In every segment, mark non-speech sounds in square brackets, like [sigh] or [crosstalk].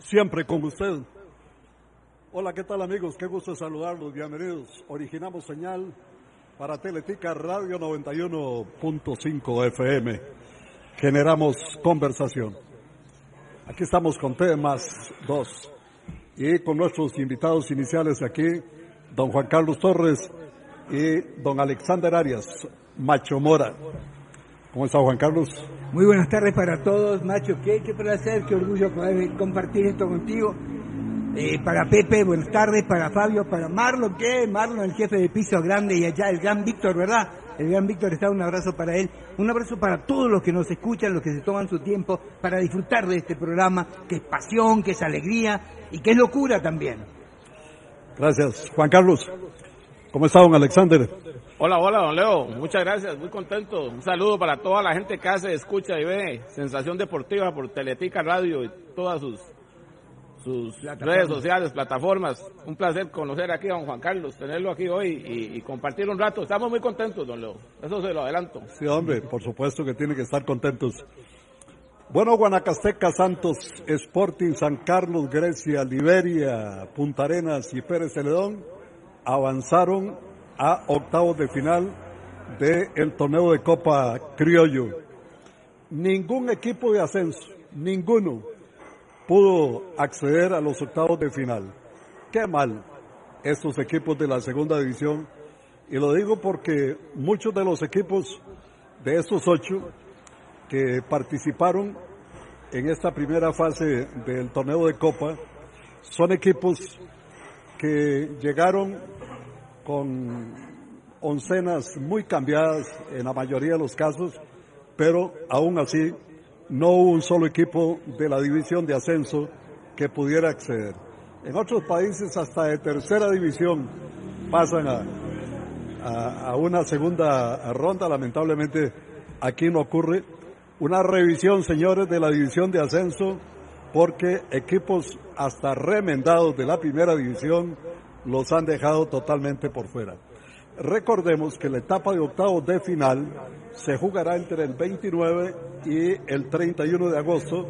siempre con usted. Hola, ¿qué tal amigos? Qué gusto saludarlos, bienvenidos. Originamos señal para Teletica Radio 91.5 FM. Generamos conversación. Aquí estamos con temas dos y con nuestros invitados iniciales aquí, don Juan Carlos Torres y don Alexander Arias, Macho Mora. ¿Cómo está Juan Carlos? Muy buenas tardes para todos, Macho. Qué, qué placer, qué orgullo poder compartir esto contigo. Eh, para Pepe, buenas tardes. Para Fabio, para Marlon, ¿qué? Marlon, el jefe de piso grande y allá el gran Víctor, ¿verdad? El gran Víctor está, un abrazo para él. Un abrazo para todos los que nos escuchan, los que se toman su tiempo para disfrutar de este programa, que es pasión, que es alegría y que es locura también. Gracias. Juan Carlos, ¿cómo está don Alexander? Hola, hola, don Leo. Muchas gracias, muy contento. Un saludo para toda la gente que hace, escucha y ve Sensación Deportiva por Teletica Radio y todas sus, sus redes sociales, plataformas. Un placer conocer aquí a don Juan Carlos, tenerlo aquí hoy y, y, compartir un rato. Estamos muy contentos, don Leo. Eso se lo adelanto. Sí, hombre, por supuesto que tiene que estar contentos. Bueno, Guanacasteca, Santos, Sporting, San Carlos, Grecia, Liberia, Punta Arenas y Pérez Celedón avanzaron a octavos de final del torneo de Copa Criollo. Ningún equipo de ascenso, ninguno, pudo acceder a los octavos de final. Qué mal estos equipos de la segunda división. Y lo digo porque muchos de los equipos de estos ocho que participaron en esta primera fase del torneo de Copa son equipos que llegaron con oncenas muy cambiadas en la mayoría de los casos, pero aún así no hubo un solo equipo de la división de ascenso que pudiera acceder. En otros países hasta de tercera división pasan a, a, a una segunda ronda, lamentablemente aquí no ocurre. Una revisión, señores, de la división de ascenso, porque equipos hasta remendados de la primera división los han dejado totalmente por fuera. Recordemos que la etapa de octavos de final se jugará entre el 29 y el 31 de agosto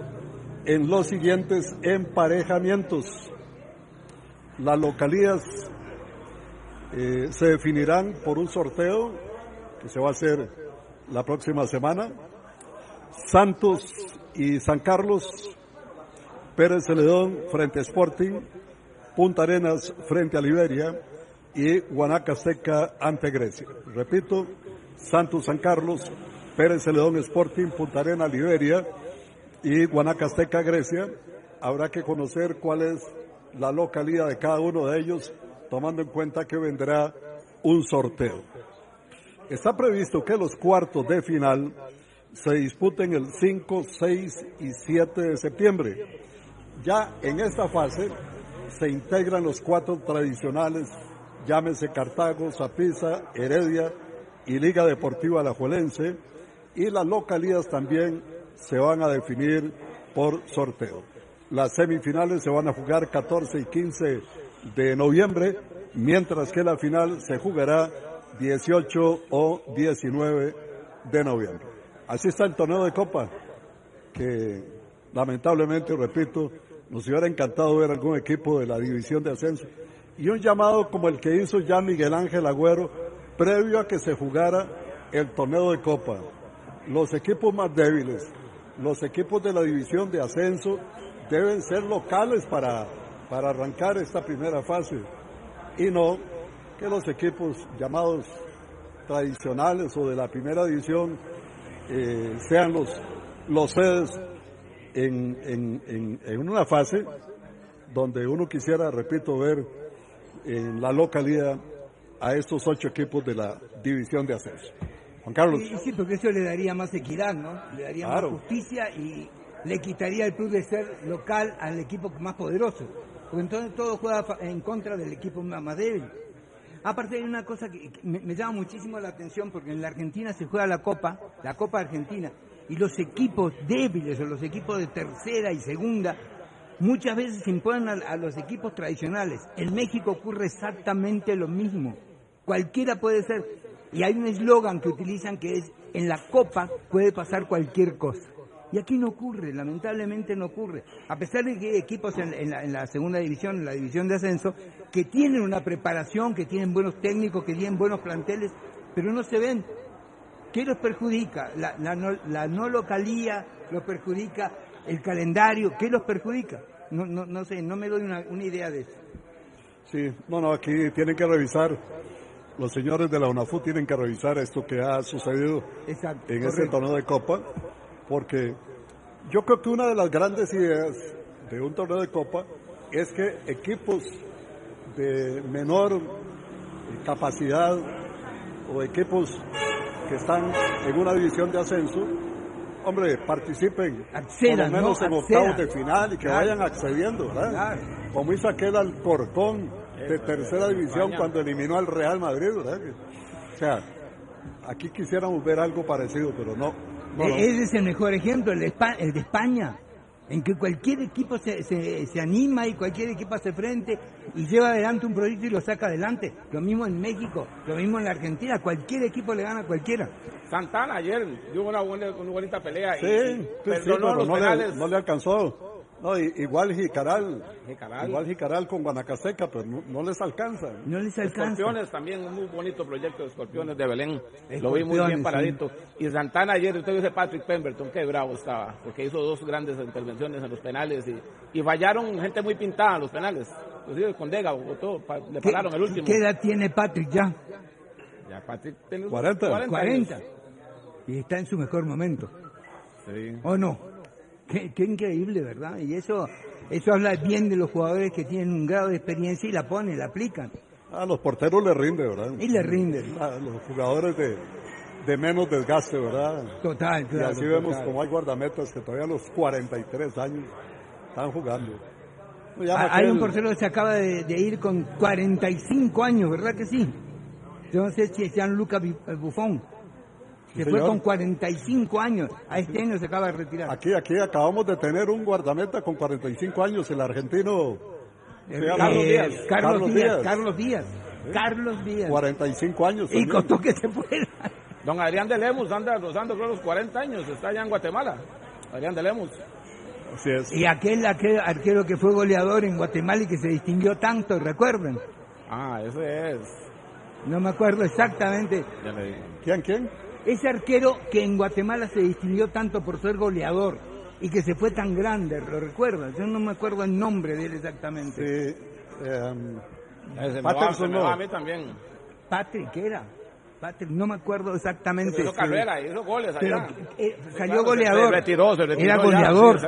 en los siguientes emparejamientos. Las localías eh, se definirán por un sorteo que se va a hacer la próxima semana. Santos y San Carlos, Pérez Celedón frente a Sporting, Punta Arenas frente a Liberia y Guanacasteca ante Grecia. Repito, Santos San Carlos, Pérez Celedón Sporting, Punta Arenas Liberia y Guanacasteca Grecia. Habrá que conocer cuál es la localidad de cada uno de ellos, tomando en cuenta que vendrá un sorteo. Está previsto que los cuartos de final se disputen el 5, 6 y 7 de septiembre. Ya en esta fase se integran los cuatro tradicionales, llámese Cartago, Zapisa, Heredia y Liga Deportiva Alajuelense, y las localidades también se van a definir por sorteo. Las semifinales se van a jugar 14 y 15 de noviembre, mientras que la final se jugará 18 o 19 de noviembre. Así está el torneo de Copa, que lamentablemente, repito, nos hubiera encantado ver algún equipo de la división de ascenso. Y un llamado como el que hizo ya Miguel Ángel Agüero, previo a que se jugara el torneo de Copa. Los equipos más débiles, los equipos de la división de ascenso, deben ser locales para, para arrancar esta primera fase. Y no que los equipos llamados tradicionales o de la primera división eh, sean los, los sedes en, en, en, una fase donde uno quisiera, repito, ver en la localidad a estos ocho equipos de la división de ascenso. Juan Carlos. Sí, sí, porque eso le daría más equidad, ¿no? Le daría más justicia y le quitaría el plus de ser local al equipo más poderoso. Porque entonces todo juega en contra del equipo más débil. Aparte hay una cosa que me, me llama muchísimo la atención porque en la Argentina se juega la Copa, la Copa Argentina, y los equipos débiles o los equipos de tercera y segunda muchas veces imponen a, a, los equipos tradicionales. En México ocurre exactamente lo mismo. Cualquiera puede ser. Y hay un eslogan que utilizan que es, en la copa puede pasar cualquier cosa. Y aquí no ocurre, lamentablemente no ocurre. A pesar de que hay equipos en, la, segunda división, en la división de ascenso, que tienen una preparación, que tienen buenos técnicos, que tienen buenos planteles, pero no se ven. ¿Qué los perjudica? La, no, localía los perjudica, el calendario, ¿qué los perjudica? No, no, no sé, no me doy una, una idea de eso. Sí, no, no, aquí tienen que revisar los señores de la UNAFU tienen que revisar esto que ha sucedido en este torneo de Copa, porque yo creo que una de las grandes ideas de un torneo de Copa es que equipos de menor capacidad o equipos que están en una división de ascenso, hombre, participen. Por lo menos en octavos de final y que vayan accediendo, ¿verdad? Como hizo aquel Alcorcón de tercera división cuando eliminó al Real Madrid, ¿verdad? O sea, aquí quisiéramos ver algo parecido, pero no. E-, ese es el mejor ejemplo, el de, España, en que cualquier equipo se, se, anima y cualquier equipo hace frente y lleva adelante un proyecto y lo saca adelante. Lo mismo en México, lo mismo en la Argentina, cualquier equipo le gana a cualquiera. Santana ayer dio una, buena, una bonita pelea sí, y, pero no le alcanzó. No, igual Jicaral, igual Jicaral con Guanacaseca, pero no, les alcanza. No les alcanza. Escorpiones también, un muy bonito proyecto de Escorpiones de Belén. Lo vi muy bien paradito. Y Santana ayer, usted dice Patrick Pemberton, qué bravo estaba, porque hizo dos grandes intervenciones en los penales y, y fallaron gente muy pintada en los penales. Inclusive con Dega, votó, le pararon el último. ¿Qué edad tiene Patrick ya? Ya Patrick tiene 40. 40. 40. Y está en su mejor momento. Sí. ¿O no? Qué, increíble, ¿verdad? Y eso, eso habla bien de los jugadores que tienen un grado de experiencia y la ponen, la aplican. A los porteros les rinde, ¿verdad? Y les rinde. A los jugadores de, de menos desgaste, ¿verdad? Total, claro. Y así vemos como hay guardametas que todavía a los 43 años están jugando. Ah, hay un portero que se acaba de, ir con 45 años, ¿verdad que sí? Yo no sé si es Gianluca Buffon que fue con 45 años. A este año se acaba de retirar. Aquí, aquí acabamos de tener un guardameta con 45 años, el argentino eh, Carlos, Díaz. Carlos, Díaz. Carlos Díaz. Carlos Díaz. 45 años. Y costó que se fuera. Don Adrián de Lemus anda rozando creo los 40 años, está allá en Guatemala. Adrián de Lemus. Así es. Y aquel, aquel arquero que fue goleador en Guatemala y que se distinguió tanto, recuerden. Ah, ese es. No me acuerdo exactamente. ¿Quién, quién? Ese arquero que en Guatemala se distinguió tanto por ser goleador y que se fue tan grande, ¿lo recuerdas? Yo no me acuerdo el nombre de él exactamente. Sí, um, Patterson no. A mí también. Patrick, ¿qué era? Patrick, no me acuerdo exactamente. hizo carrera, hizo goles allá. Eh, salió goleador. Se retiró, se retiró Era goleador.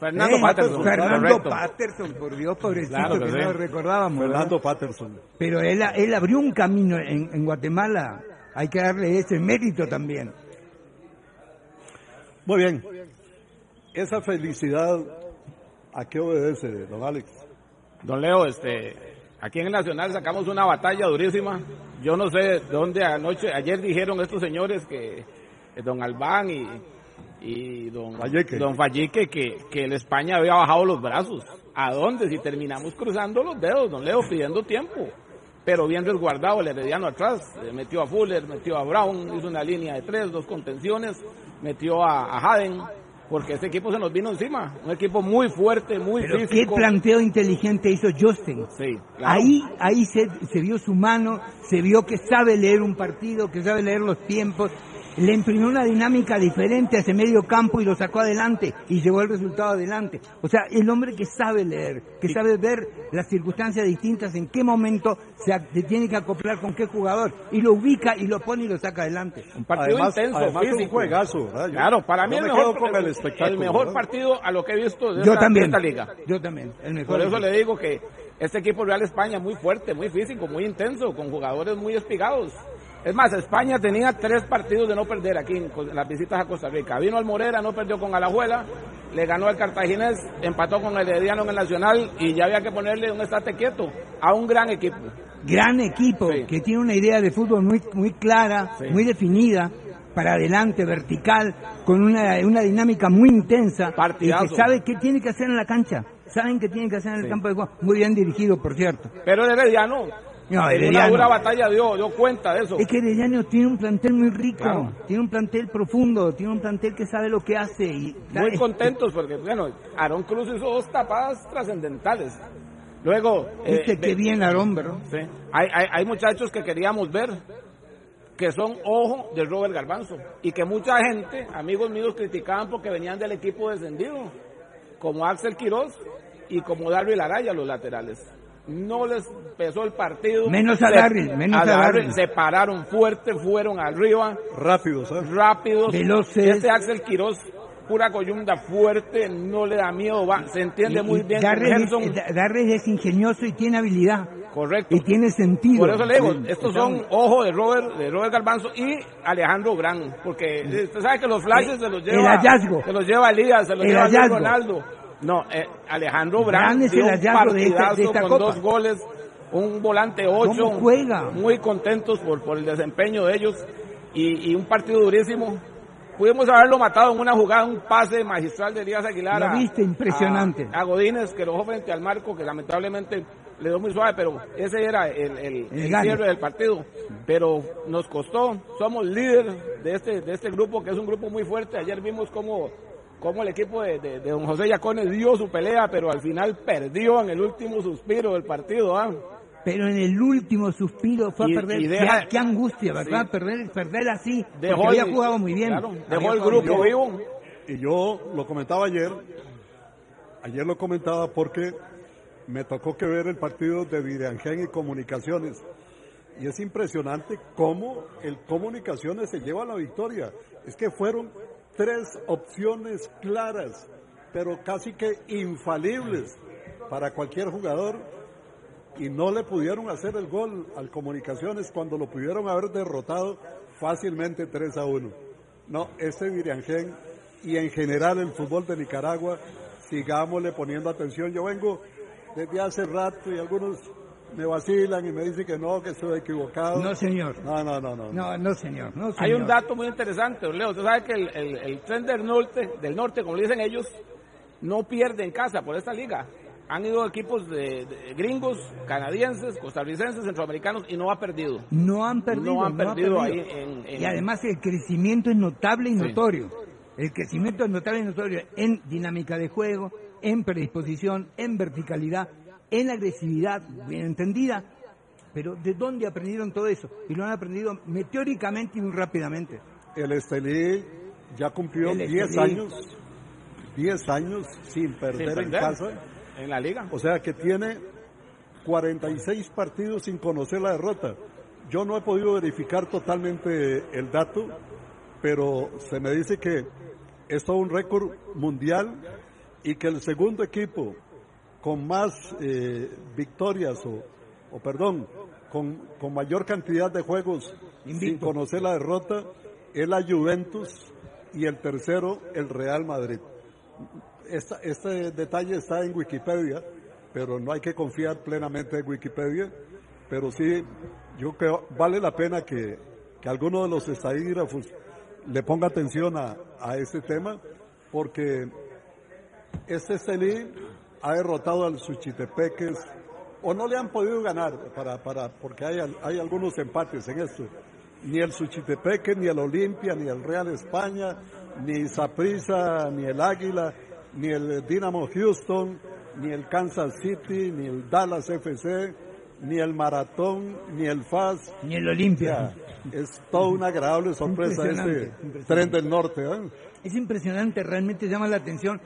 Fernando eh, Patterson. Fernando Patterson, por Dios, pobrecito, que, no lo recordábamos. Fernando Patterson. Pero él, él abrió un camino en, en Guatemala hay que darle ese mérito también. Muy bien. Esa felicidad, ¿a qué obedece, don Alex? Don Leo, este, aquí en el Nacional sacamos una batalla durísima. Yo no sé de dónde anoche, ayer dijeron estos señores que eh, don Albán y, y don don Valleque que, que el España había bajado los brazos. ¿A dónde? Si terminamos cruzando los dedos, don Leo, pidiendo tiempo pero bien resguardado el Herediano atrás, metió a Fuller, metió a Brown, hizo una línea de tres, dos contenciones, metió a, a Haden, porque ese equipo se nos vino encima, un equipo muy fuerte, muy pero físico. qué planteo inteligente hizo Justin. Sí, Ahí, ahí se, se vio su mano, se vio que sabe leer un partido, que sabe leer los tiempos, le imprimió una dinámica diferente a ese medio campo y lo sacó adelante y llevó el resultado adelante. O sea, el hombre que sabe leer, que sabe ver las circunstancias distintas, en qué momento se, tiene que acoplar con qué jugador y lo ubica y lo pone y lo saca adelante. Un partido intenso, un juegazo. claro, para mí el mejor, el, mejor partido a lo que he visto de Yo también. esta liga. Yo también. Por eso le digo que este equipo Real España muy fuerte, muy físico, muy intenso, con jugadores muy espigados. Es más, España tenía tres partidos de no perder aquí en las visitas a Costa Rica. Vino al Morera, no perdió con Alajuela, le ganó al Cartaginés, empató con el Herediano en el Nacional y ya había que ponerle un estate quieto a un gran equipo. Gran equipo que tiene una idea de fútbol muy, muy clara, muy definida, para adelante, vertical, con una, una dinámica muy intensa y que sabe qué tiene que hacer en la cancha. Saben qué tiene que hacer en el campo de juego. Muy bien dirigido, por cierto. Pero el Herediano No, una dura batalla dio, dio cuenta de eso. Es que Herediano tiene un plantel muy rico, tiene un plantel profundo, tiene un plantel que sabe lo que hace. Y muy contentos porque, bueno, Aaron Cruz hizo dos tapadas trascendentales. Luego... Dice eh, que bien Aaron, ¿verdad? Sí. Hay, hay, hay muchachos que queríamos ver, que son ojo de Robert Garbanzo y que mucha gente, amigos míos, criticaban porque venían del equipo descendido, como Axel Quiroz y como Darby Laraya, los laterales. No les pesó el partido. Menos a Darby, menos a, Darby. Se pararon fuerte, fueron arriba. Rápidos, ¿eh? Rápidos. Veloces. Este Axel Quiroz pura coyunda fuerte, no le da miedo, va, se entiende muy bien. Darby es ingenioso y tiene habilidad. Correcto. Y tiene sentido. Por eso le digo, estos son ojo de Robert, de Robert Garbanzo y Alejandro Gran, porque usted sabe que los flashes se los lleva, el hallazgo. se los lleva Elías, se los lleva Ronaldo. No, eh, Alejandro Gran, es el hallazgo de esta, con dos goles, un volante ocho, juega? muy contentos por, por el desempeño de ellos y, y un partido durísimo Pudimos haberlo matado en una jugada, un pase magistral de Elías Aguilar. Lo viste, impresionante. A, Godínez, que lo dejó frente al marco, que lamentablemente le dio muy suave, pero ese era el, el, cierre del partido. Pero nos costó, somos líderes de este, de este grupo, que es un grupo muy fuerte. Ayer vimos cómo, cómo el equipo de, de, don José Yacones dio su pelea, pero al final perdió en el último suspiro del partido. ¿ah? pero en el último suspiro fue a perder. qué, angustia, ¿verdad? Perder, perder así. Dejó había jugado muy bien. dejó el grupo vivo. Y yo lo comentaba ayer. Ayer lo comentaba porque me tocó que ver el partido de Vidangen y Comunicaciones. Y es impresionante cómo el Comunicaciones se lleva la victoria. Es que fueron tres opciones claras, pero casi que infalibles para cualquier jugador y no le pudieron hacer el gol al Comunicaciones cuando lo pudieron haber derrotado fácilmente 3 a 1. No, este Viriangén y en general el fútbol de Nicaragua, sigámosle poniendo atención. Yo vengo desde hace rato y algunos me vacilan y me dicen que no, que estoy equivocado. No, señor. No, no, no. No, no, no señor. No, Hay un dato muy interesante, Leo. Usted sabe que el, el, el tren del norte, del norte, como le dicen ellos, no pierde en casa por esta liga han ido equipos de, gringos, canadienses, costarricenses, centroamericanos y no ha perdido. No han perdido. No han perdido, ahí en, Y además el crecimiento es notable y notorio. El crecimiento es notable y notorio en dinámica de juego, en predisposición, en verticalidad, en agresividad, bien entendida. Pero ¿de dónde aprendieron todo eso? Y lo han aprendido meteóricamente y muy rápidamente. El Estelí ya cumplió 10 años, 10 años sin perder en casa en la liga. O sea que tiene 46 partidos sin conocer la derrota. Yo no he podido verificar totalmente el dato, pero se me dice que es todo un récord mundial y que el segundo equipo con más eh, victorias o, o perdón, con, con, mayor cantidad de juegos sin conocer la derrota es la Juventus y el tercero el Real Madrid. Este detalle está en Wikipedia, pero no hay que confiar plenamente en Wikipedia, pero sí, yo creo vale la pena que, que alguno de los estadígrafos le ponga atención a, a este tema, porque este Estelí ha derrotado al Suchitepeques, o no le han podido ganar, para, para, porque hay, hay algunos empates en esto. Ni el Suchitepeque, ni el Olimpia, ni el Real España, ni Saprissa, ni el Águila, ni el Dynamo Houston, ni el Kansas City, ni el Dallas FC, ni el Maratón, ni el FAS. Ni el Olimpia. es toda una agradable sorpresa este tren del norte. ¿eh? Es impresionante, realmente llama la atención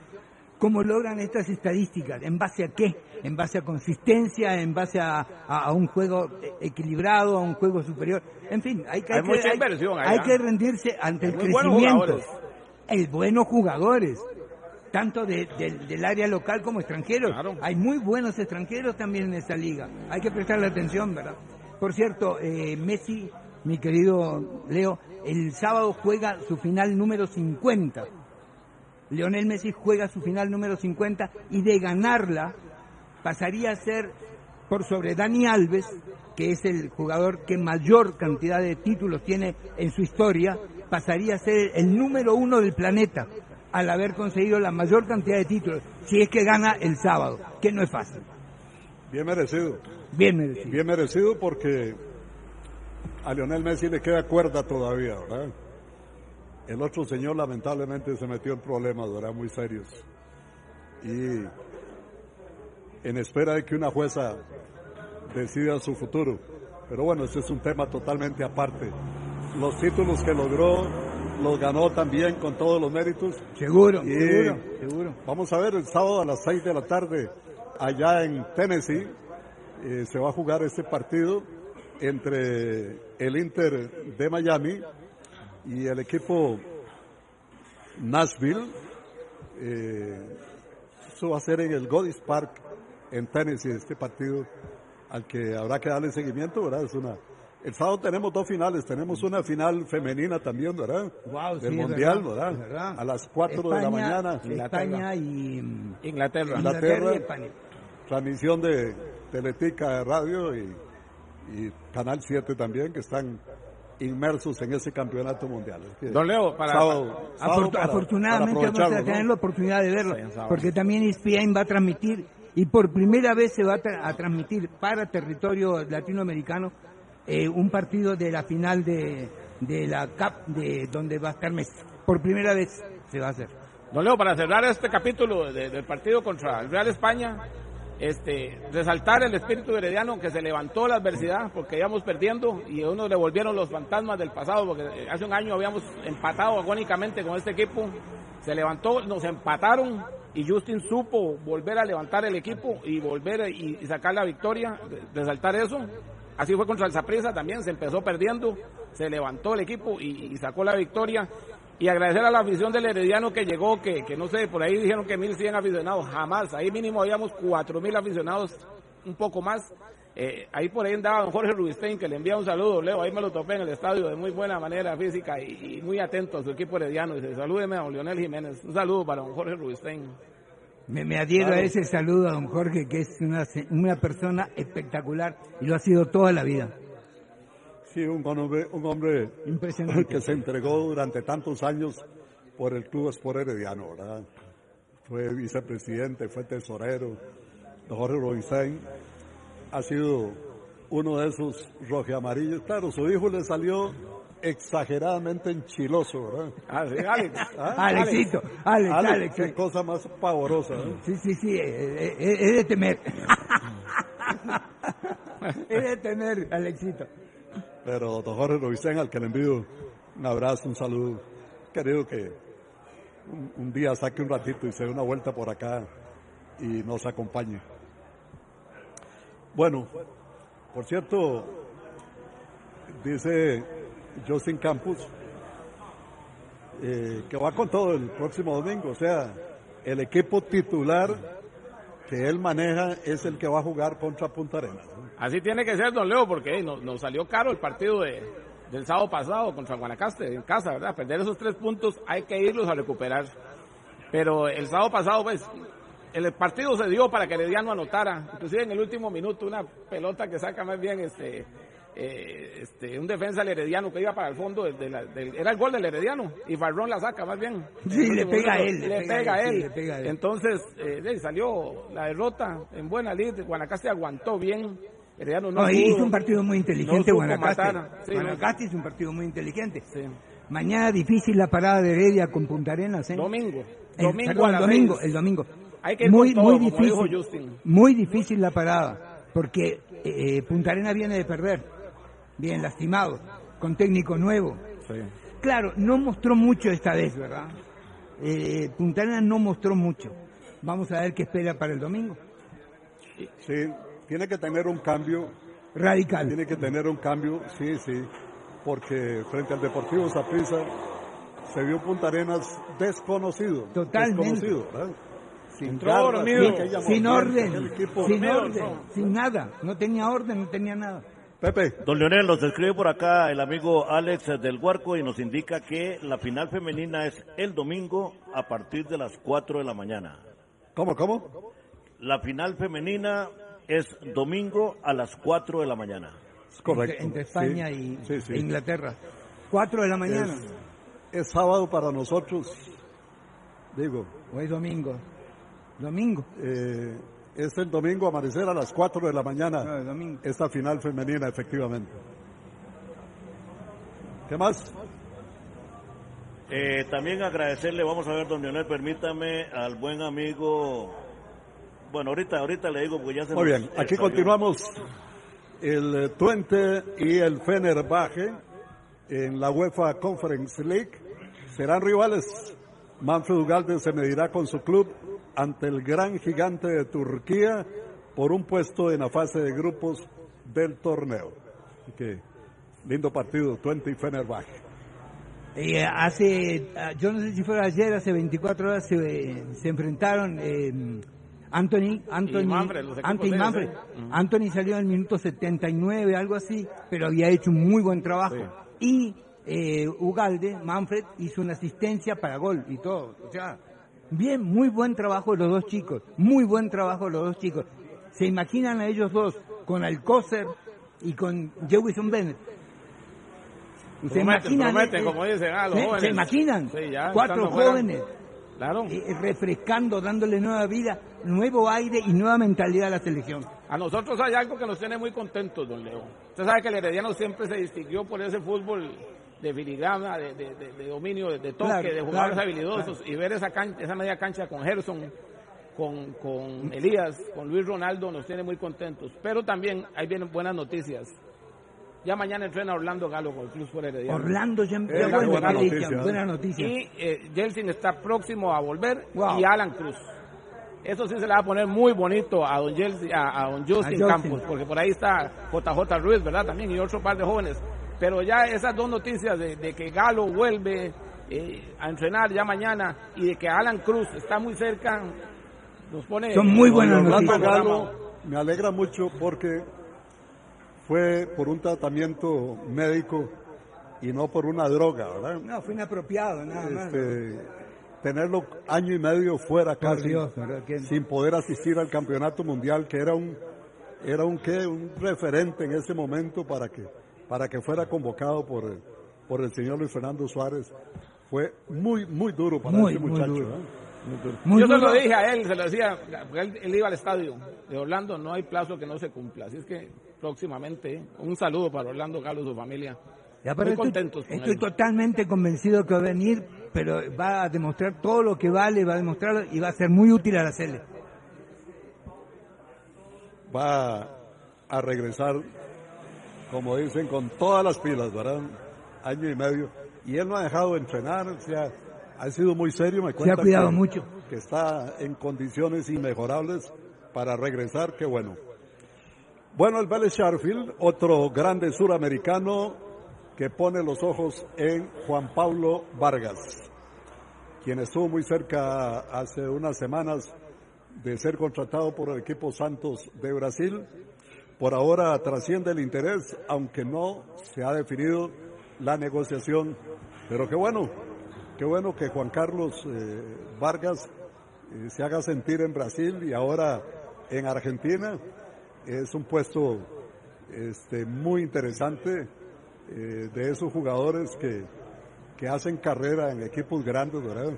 cómo logran estas estadísticas, en base a qué, en base a consistencia, en base a, un juego equilibrado, a un juego superior, en fin, hay que, hay, que, rendirse ante el crecimiento. Hay buenos jugadores, tanto del área local como extranjeros. Hay muy buenos extranjeros también en esta liga. Hay que prestarle atención, ¿verdad? Por cierto, eh, Messi, mi querido Leo, el sábado juega su final número 50. Leonel Messi juega su final número 50 y de ganarla pasaría a ser por sobre Dani Alves, que es el jugador que mayor cantidad de títulos tiene en su historia, pasaría a ser el número uno del planeta al haber conseguido la mayor cantidad de títulos, si es que gana el sábado, que no es fácil. Bien merecido. Bien merecido. Bien merecido porque a Lionel Messi le queda cuerda todavía, ¿verdad? El otro señor lamentablemente se metió en problemas, ¿verdad? Muy serios. Y en espera de que una jueza decida su futuro. Pero bueno, ese es un tema totalmente aparte. Los títulos que logró los ganó también con todos los méritos. Seguro, seguro, seguro. Vamos a ver el sábado a las 6 de la tarde allá en Tennessee. Eh, se va a jugar este partido entre el Inter de Miami y el equipo Nashville. Eh, eso va a ser en el Godis Park en Tennessee, este partido al que habrá que darle seguimiento, ¿verdad? Es una el sábado tenemos dos finales, tenemos una final femenina también, ¿verdad? Wow, Del Mundial, ¿verdad? A las 4 de la mañana. España y Inglaterra. Inglaterra. Transmisión de Teletica de Radio y, Canal 7 también, que están inmersos en ese campeonato mundial. Don Leo, para, afortunadamente vamos a tener la oportunidad de verlo, porque también ESPN va a transmitir y por primera vez se va a, transmitir para territorio latinoamericano eh, un partido de la final de, de la CAP, de donde va a estar Messi. Por primera vez se va a hacer. Don Leo, para cerrar este capítulo del partido contra el Real España, este, resaltar el espíritu herediano que se levantó la adversidad porque íbamos perdiendo y a uno le volvieron los fantasmas del pasado porque hace un año habíamos empatado agónicamente con este equipo, se levantó, nos empataron y Justin supo volver a levantar el equipo y volver y, sacar la victoria, resaltar eso Así fue contra el Zaprisa también, se empezó perdiendo, se levantó el equipo y, sacó la victoria. Y agradecer a la afición del Herediano que llegó, que, que no sé, por ahí dijeron que 1.100 aficionados, jamás, ahí mínimo habíamos 4.000 aficionados, un poco más. Eh, ahí por ahí andaba don Jorge Rubinstein, que le envía un saludo, Leo, ahí me lo topé en el estadio de muy buena manera física y, muy atento a su equipo herediano. Dice, salúdeme a don Leonel Jiménez. Un saludo para don Jorge Rubinstein. Me, adhiero a ese saludo a don Jorge, que es una, una persona espectacular y lo ha sido toda la vida. Un hombre, un hombre que se entregó durante tantos años por el Club Sport Herediano, ¿verdad? Fue vicepresidente, fue tesorero, Jorge Robinstein. Ha sido uno de esos amarillos. Claro, su hijo le salió exageradamente enchiloso, ¿verdad? [laughs] Ah, Alex. ¿Ah? Alexito, Alex, Alex, Qué cosa más pavorosa. Sí, sí, sí, eh, eh, eh, es de temer. [laughs] es de temer, Alexito. Pero doctor Jorge Robicén, al que le envío un abrazo, un saludo, querido que un, día saque un ratito y se dé una vuelta por acá y nos acompañe. Bueno, por cierto, dice Justin Campus, eh, que va con todo el próximo domingo. O sea, el equipo titular que él maneja es el que va a jugar contra Punta Arenas. Así tiene que ser, don Leo, porque nos, salió caro el partido de, del sábado pasado contra Guanacaste en casa, ¿verdad? Perder esos tres puntos hay que irlos a recuperar. Pero el sábado pasado, pues, el partido se dio para que Herediano anotara, inclusive en el último minuto, una pelota que saca más bien este eh, este, un defensa del Herediano que iba para el fondo, era el gol del Herediano, y Farrón la saca más bien. Sí, le pega, a él, le, pega, a él. Entonces, eh, salió la derrota en buena lid, Guanacaste aguantó bien. Herediano no, hizo un partido muy inteligente Guanacaste. Guanacaste hizo un partido muy inteligente. Mañana difícil la parada de Heredia con Punta Arenas. ¿eh? Domingo. Domingo, el, domingo el domingo. Hay que muy, muy difícil, muy difícil la parada, porque eh, Punta Arenas viene de perder bien lastimado, con técnico nuevo. Claro, no mostró mucho esta vez, ¿verdad? Eh, Puntana no mostró mucho. Vamos a ver qué espera para el domingo. Sí, tiene que tener un cambio. Radical. Tiene que tener un cambio, sí, sí, porque frente al Deportivo Zaprisa se vio Punta Arenas desconocido. Totalmente. Desconocido, ¿verdad? Sin, sin, sin orden, sin orden, sin nada. No tenía orden, no tenía nada. Pepe. Don Leonel, nos escribe por acá el amigo Alex del Huarco y nos indica que la final femenina es el domingo a partir de las 4 de la mañana. ¿Cómo, cómo? La final femenina es domingo a las 4 de la mañana. correcto. Entre, España y e Inglaterra. 4 de la mañana. Es, sábado para nosotros, digo. O es domingo. Domingo. Eh, Es el domingo amanecer a las 4 de la mañana. Esta final femenina, efectivamente. ¿Qué más? Eh, también agradecerle, vamos a ver, don Leonel, permítame al buen amigo. Bueno, ahorita, ahorita le digo, porque ya se Muy bien, aquí continuamos el Twente y el Fenerbahce en la UEFA Conference League. Serán rivales. Manfred Ugalde se medirá con su club ante el gran gigante de Turquía por un puesto en la fase de grupos del torneo. Así que lindo partido, Twente y Fenerbahce. Eh, hace, ah, yo no sé si fue ayer, hace 24 horas se, se enfrentaron eh, Anthony, Anthony, Anthony, Manfred. Anthony salió en el minuto 79, algo así, pero había hecho un muy buen trabajo. Y eh, Ugalde, Manfred, hizo una asistencia para gol y todo. O sea, bien, muy buen trabajo de los dos chicos, muy buen trabajo de los dos chicos. Se imaginan a ellos dos con Alcócer y con Jewison Bennett se imaginan, como dicen, ah, los jóvenes. Se imaginan, cuatro jóvenes, claro. Eh, refrescando, dándole nueva vida, nuevo aire y nueva mentalidad a la selección. A nosotros hay algo que nos tiene muy contentos, don Leo. Usted sabe que el Herediano siempre se distinguió por ese fútbol de filigrana, de, dominio, de, toque, de jugadores habilidosos, y ver esa, cancha, esa media cancha con Gerson, con, con Elías, con Luis Ronaldo, nos tiene muy contentos. Pero también ahí vienen buenas noticias. Ya mañana entrena Orlando Galo con el Club Fuera de Orlando ya, eh, buena, noticia, buena, noticia, Y eh, Jelsin está próximo a volver y Alan Cruz. Eso sí se le va a poner muy bonito a don, Jelsin, a, don Justin Campos, porque por ahí está JJ Ruiz, ¿verdad? También y otro par de jóvenes. Pero ya esas dos noticias de, que Galo vuelve eh, a entrenar ya mañana y de que Alan Cruz está muy cerca, nos pone... Son muy buenas noticias. Galo me alegra mucho porque fue por un tratamiento médico y no por una droga, ¿verdad? No, fue inapropiado, nada más. Este, tenerlo año y medio fuera casi, sin poder asistir al campeonato mundial, que era un, era un, ¿qué? un referente en ese momento para que, para que fuera convocado por el, por el señor Luis Fernando Suárez. Fue muy, muy duro para ese muchacho. Yo se lo dije a él, se lo decía, él, él, iba al estadio de Orlando, no hay plazo que no se cumpla. Así es que próximamente. Un saludo para Orlando Galo y su familia. Muy contentos estoy, totalmente convencido que va a venir, pero va a demostrar todo lo que vale, va a demostrar y va a ser muy útil a la Cele. Va a regresar, como dicen, con todas las pilas, ¿verdad? Año y medio. Y él no ha dejado de entrenar, o sea, ha sido muy serio, me cuenta. Se ha cuidado mucho. Que está en condiciones inmejorables para regresar, qué bueno. Bueno, el Vélez Sharfield, otro grande suramericano que pone los ojos en Juan Pablo Vargas, quien estuvo muy cerca hace unas semanas de ser contratado por el equipo Santos de Brasil. Por ahora trasciende el interés, aunque no se ha definido la negociación. Pero qué bueno, qué bueno que Juan Carlos eh, Vargas eh, se haga sentir en Brasil y ahora en Argentina es un puesto este, muy interesante eh, de esos jugadores que, que, hacen carrera en equipos grandes, ¿verdad?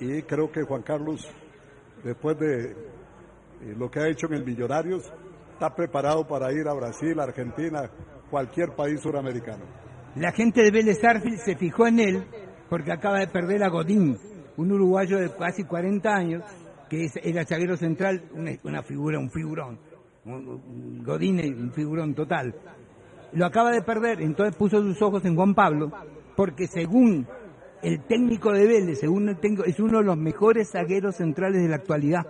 Y creo que Juan Carlos, después de lo que ha hecho en el Millonarios, está preparado para ir a Brasil, Argentina, cualquier país suramericano. La gente de Vélez Arfield se fijó en él porque acaba de perder a Godín, un uruguayo de casi 40 años, que es, era zaguero central, una, figura, un figurón Godine, un figurón total. Lo acaba de perder, entonces puso sus ojos en Juan Pablo, porque según el técnico de Vélez, según el técnico, es uno de los mejores zagueros centrales de la actualidad.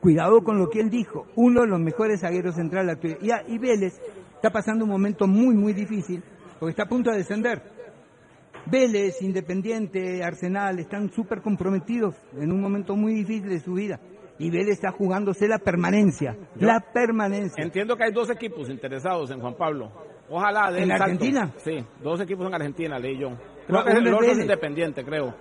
Cuidado con lo que él dijo, uno de los mejores zagueros centrales de la actualidad. Y, Vélez está pasando un momento muy, muy difícil, porque está a punto de descender. Vélez, Independiente, Arsenal están súper comprometidos en un momento muy difícil de su vida y Vélez está jugándose la permanencia. la permanencia. Entiendo que hay dos equipos interesados en Juan Pablo. Ojalá de ¿En Argentina? Sí, dos equipos en Argentina, leí yo. Creo que el es independiente, creo.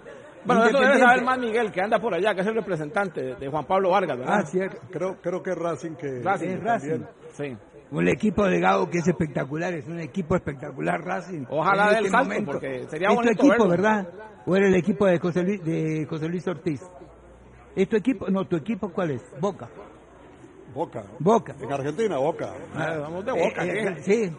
Bueno, eso debe saber más Miguel, que anda por allá, que es el representante de Juan Pablo Vargas, ¿verdad? Ah, sí, creo, creo que es Racing que... Racing, Racing. Sí. Un equipo de Gago que es espectacular, es un equipo espectacular Racing. Ojalá del este salto, porque sería bonito equipo, ¿verdad? ¿O era el equipo de de José Luis Ortiz? ¿Es tu equipo? No, ¿tu equipo cuál es? Boca. Boca. Boca. En Argentina, Boca. Ah, vamos de Boca, Eh, eh, sí.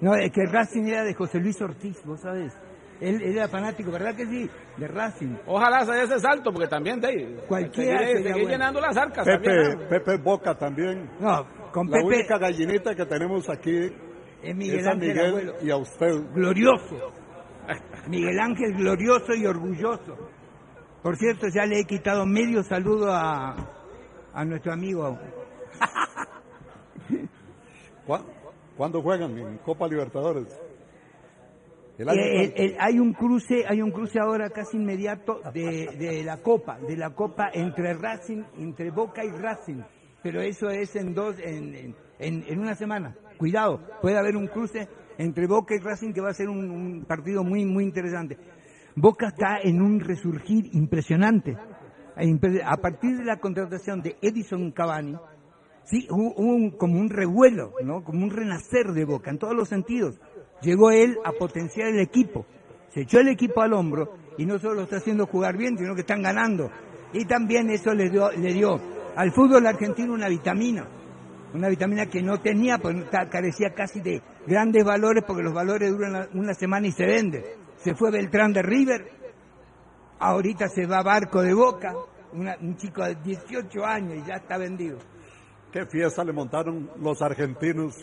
No, es que Racing era de José Luis Ortiz, vos sabés. Él, él era fanático, ¿verdad que sí? De Racing. Ojalá se dé ese salto, porque también de ahí. Cualquiera seguir, sería seguir bueno. llenando las arcas Pepe, también. ¿no? Pepe Boca también. No, con La Pepe única gallinita que tenemos aquí es Miguel es a Ángel Miguel Abuelo. y a usted. Glorioso. Miguel Ángel glorioso y orgulloso. Por cierto, ya le he quitado medio saludo a, a nuestro amigo. ¿Cuá- ¿Cuándo juegan en Copa Libertadores? El año Eh, eh, hay un cruce, hay un cruce ahora casi inmediato de, de la Copa, de la Copa entre Racing, entre Boca y Racing. Pero eso es en dos, en, en, en- una semana. Cuidado, puede haber un cruce entre Boca y Racing que va a ser un, un partido muy, muy interesante. Boca está en un resurgir impresionante. A partir de la contratación de Edison Cavani, Sí, hubo un- como un revuelo, ¿no? Como un renacer de Boca en todos los sentidos. Llegó él a potenciar el equipo. Se echó el equipo al hombro y no solo lo está haciendo jugar bien, sino que están ganando. Y también eso le dio, al fútbol argentino una vitamina. Una vitamina que no tenía, pues carecía casi de grandes valores porque los valores duran una semana y se venden. Se fue Beltrán de River, ahorita se va Barco de Boca, un chico de 18 años y ya está vendido. ¿Qué fiesta le montaron los argentinos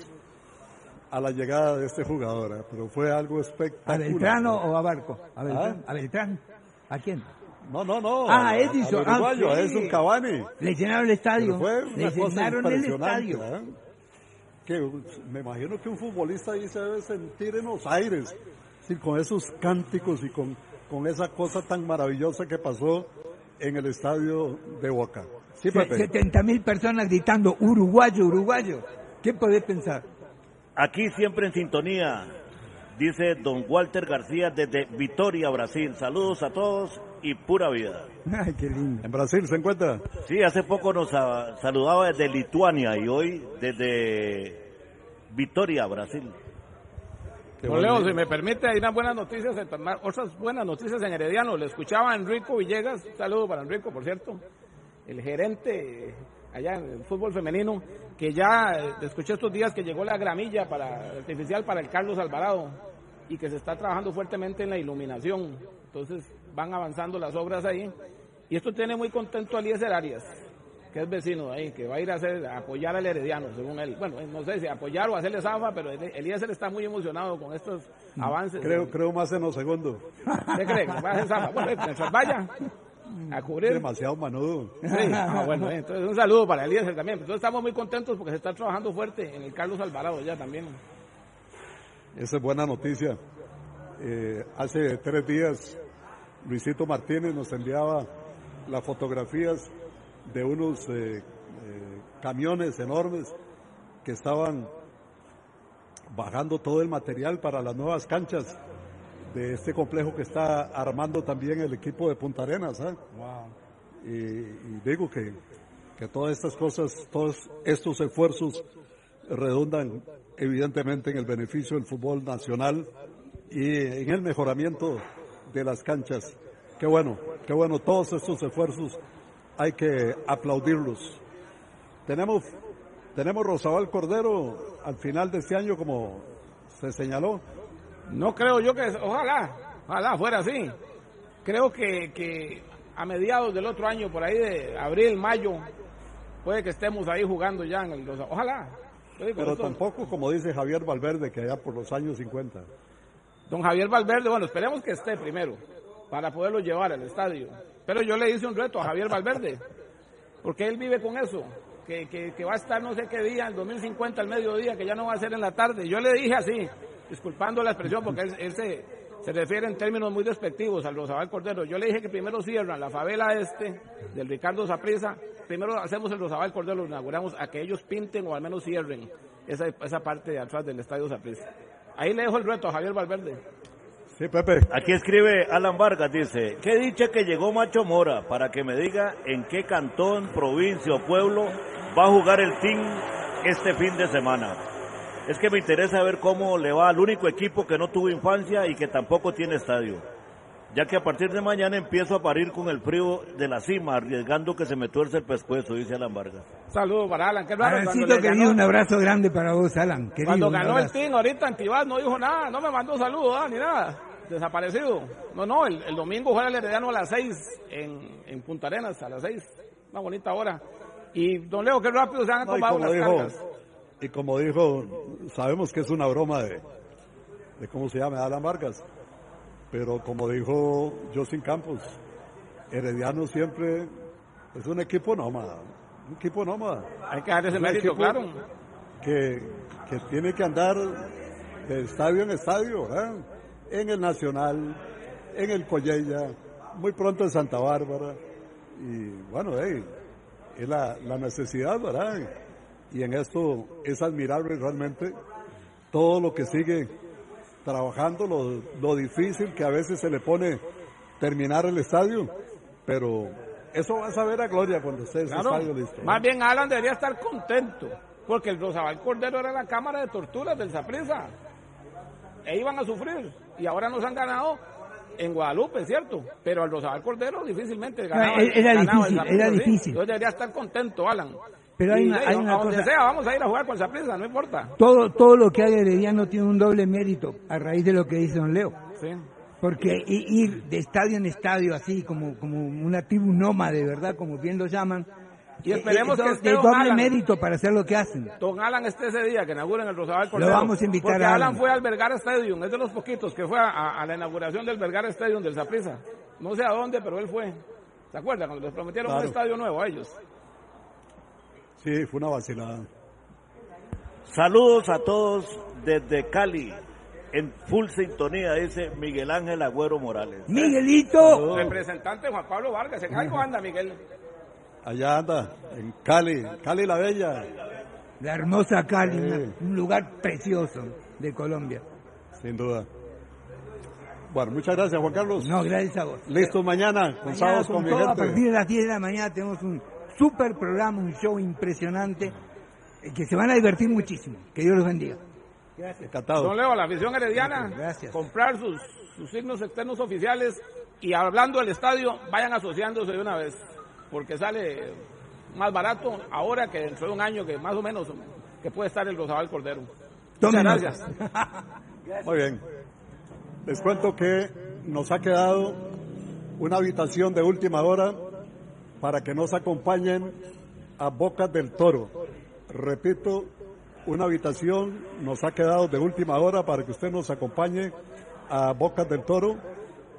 a la llegada de este jugador? eh? Pero fue algo ¿A espectacular. Beltrán o o a Barco? ¿A Beltrán? ¿Ah? ¿A Beltrán? ¿A quién? No, no, no. Ah, a- Edison, ah, a sí. Edison Cavani. Le llenaron el estadio. Fue Le una cosa llenaron el estadio. ¿eh? Que me imagino que un futbolista ahí se debe sentir en los aires, sí, con esos cánticos y con, con esa cosa tan maravillosa que pasó en el estadio de Boca. Sí, Pepe. 70 mil personas gritando uruguayo, uruguayo. ¿Qué podés pensar? Aquí siempre en sintonía, dice don Walter García desde Vitoria, Brasil. Saludos a todos y pura vida. [laughs] Ay, qué lindo. En Brasil se encuentra. Sí, hace poco nos saludaba desde Lituania y hoy desde Vitoria, Brasil. Don bueno. Leo, si me permite, hay unas buenas noticias, en otras buenas noticias en Herediano. Le escuchaba a Enrico Villegas, un saludo para Enrico, por cierto, el gerente allá en el fútbol femenino, que ya eh, escuché estos días que llegó la gramilla para, artificial para el Carlos Alvarado y que se está trabajando fuertemente en la iluminación. Entonces van avanzando las obras ahí. Y esto tiene muy contento a Eliezer Arias, que es vecino de ahí, que va a ir a, hacer, a apoyar al Herediano, según él. Bueno, no sé si apoyar o hacerle zafa, pero Eliezer está muy emocionado con estos avances. Creo, creo más en los segundos. ¿Qué cree? ¿Que va a hacer zafa? Bueno, mientras vaya a cubrir. Demasiado manudo. Sí, [laughs] ah, bueno, eh, entonces un saludo para Eliezer también. Entonces estamos muy contentos porque se está trabajando fuerte en el Carlos Alvarado ya también. Esa es buena noticia. Eh, hace tres días Luisito Martínez nos enviaba las fotografías de unos eh, eh, camiones enormes que estaban bajando todo el material para las nuevas canchas de este complejo que está armando también el equipo de Punta Arenas. ¿ah? Y, y digo que, que todas estas cosas, todos estos esfuerzos redundan evidentemente en el beneficio del fútbol nacional y en el mejoramiento de las canchas. Qué bueno, qué bueno, todos estos esfuerzos hay que aplaudirlos. Tenemos, tenemos Rosabal Cordero al final de este año, como se señaló. No creo yo que, ojalá, ojalá fuera así. Creo que, que a mediados del otro año, por ahí de abril, mayo, puede que estemos ahí jugando ya en el Ojalá. Pero esto- tampoco, como dice Javier Valverde, que allá por los años 50. Don Javier Valverde, bueno, esperemos que esté primero para poderlo llevar al estadio. Pero yo le hice un reto a Javier Valverde, porque él vive con eso, que, que, que va a estar no sé qué día, el 2050 al mediodía, que ya no va a ser en la tarde. Yo le dije así, disculpando la expresión, porque él, se, refiere en términos muy despectivos al Rosabal Cordero. Yo le dije que primero cierran la favela este del Ricardo Saprisa, primero hacemos el Rosabal Cordero, lo inauguramos a que ellos pinten o al menos cierren esa, esa parte de atrás del Estadio Saprisa. Ahí le dejo el reto a Javier Valverde. Sí, Pepe. Aquí escribe Alan Vargas, dice, qué dicha que llegó Macho Mora para que me diga en qué cantón, provincia o pueblo va a jugar el team este fin de semana. Es que me interesa ver cómo le va al único equipo que no tuvo infancia y que tampoco tiene estadio. ya que a partir de mañana empiezo a parir con el frío de la cima, arriesgando que se me tuerce el pescuezo, dice Alan Vargas. Saludos para Alan, qué raro. Alancito querido, un abrazo grande para vos, Alan. cuando ganó el team ahorita Antibas no dijo nada, no me mandó saludos ah, ni nada, desaparecido. No, no, el, domingo juega el Herediano a las 6 en, en, Punta Arenas, a las 6, una bonita hora. Y don Leo, qué rápido se han tomado las cargas. Y como dijo, sabemos que es una broma de, de cómo se llama Alan Vargas pero como dijo Justin Campos, Herediano siempre es un equipo nómada, un equipo nómada. Hay que dar ese mérito, claro. Que, que tiene que andar de estadio en estadio, en el Nacional, en el Collella, muy pronto en Santa Bárbara. Y bueno, es la, la necesidad, ¿verdad? Y en esto es admirable realmente todo lo que sigue trabajando lo, lo difícil que a veces se le pone terminar el estadio, pero eso va a saber a Gloria cuando esté ese estadio listo. Más bien Alan debería estar contento, porque el Rosabal Cordero era la cámara de torturas del Zaprisa. E iban a sufrir, y ahora nos han ganado en Guadalupe, ¿cierto? Pero al Rosabal Cordero difícilmente ganaba. Era, difícil, era difícil. debería estar contento, Alan. Pero hay, una, cosa. sea, vamos a ir a jugar con Zaprisa, no importa. Todo, todo lo que hay Herediano tiene un doble mérito a raíz de lo que dice don Leo. Sí. Porque ir de estadio en estadio así, como, como una tribu nómade, ¿verdad? Como bien lo llaman. Y esperemos eh, que esté doble mérito para hacer lo que hacen. Don Alan esté ese día que inauguren el Rosabal Cordero. Lo vamos a invitar porque Alan. fue al Vergar Stadium, es de los poquitos que fue a, la inauguración del Vergar Stadium del Zaprisa. No sé a dónde, pero él fue. ¿Se acuerdan? Cuando les prometieron un estadio nuevo a ellos. Sí, fue una vacilada. Saludos a todos desde Cali. En full sintonía, dice Miguel Ángel Agüero Morales. Miguelito. Representante Juan Pablo Vargas. ¿En cómo anda, Miguel? Allá anda, en Cali, Cali la Bella. La hermosa Cali, un lugar precioso de Colombia. Sin duda. Bueno, muchas gracias, Juan Carlos. No, gracias a vos. Listo mañana, con sábados con, mi gente. A partir de las 10 de la mañana tenemos un super programa, un show impresionante, eh, que se van a divertir muchísimo. Que Dios los bendiga. Gracias. Encantado. Don Leo, la afición herediana, Gracias. comprar sus, sus signos externos oficiales y hablando del estadio, vayan asociándose de una vez, porque sale más barato ahora que dentro de un año que más o menos que puede estar el Rosabal Cordero. Muchas [laughs] gracias. Muy bien. Les cuento que nos ha quedado una habitación de última hora para que nos acompañen a Bocas del Toro. Repito, una habitación nos ha quedado de última hora para que usted nos acompañe a Bocas del Toro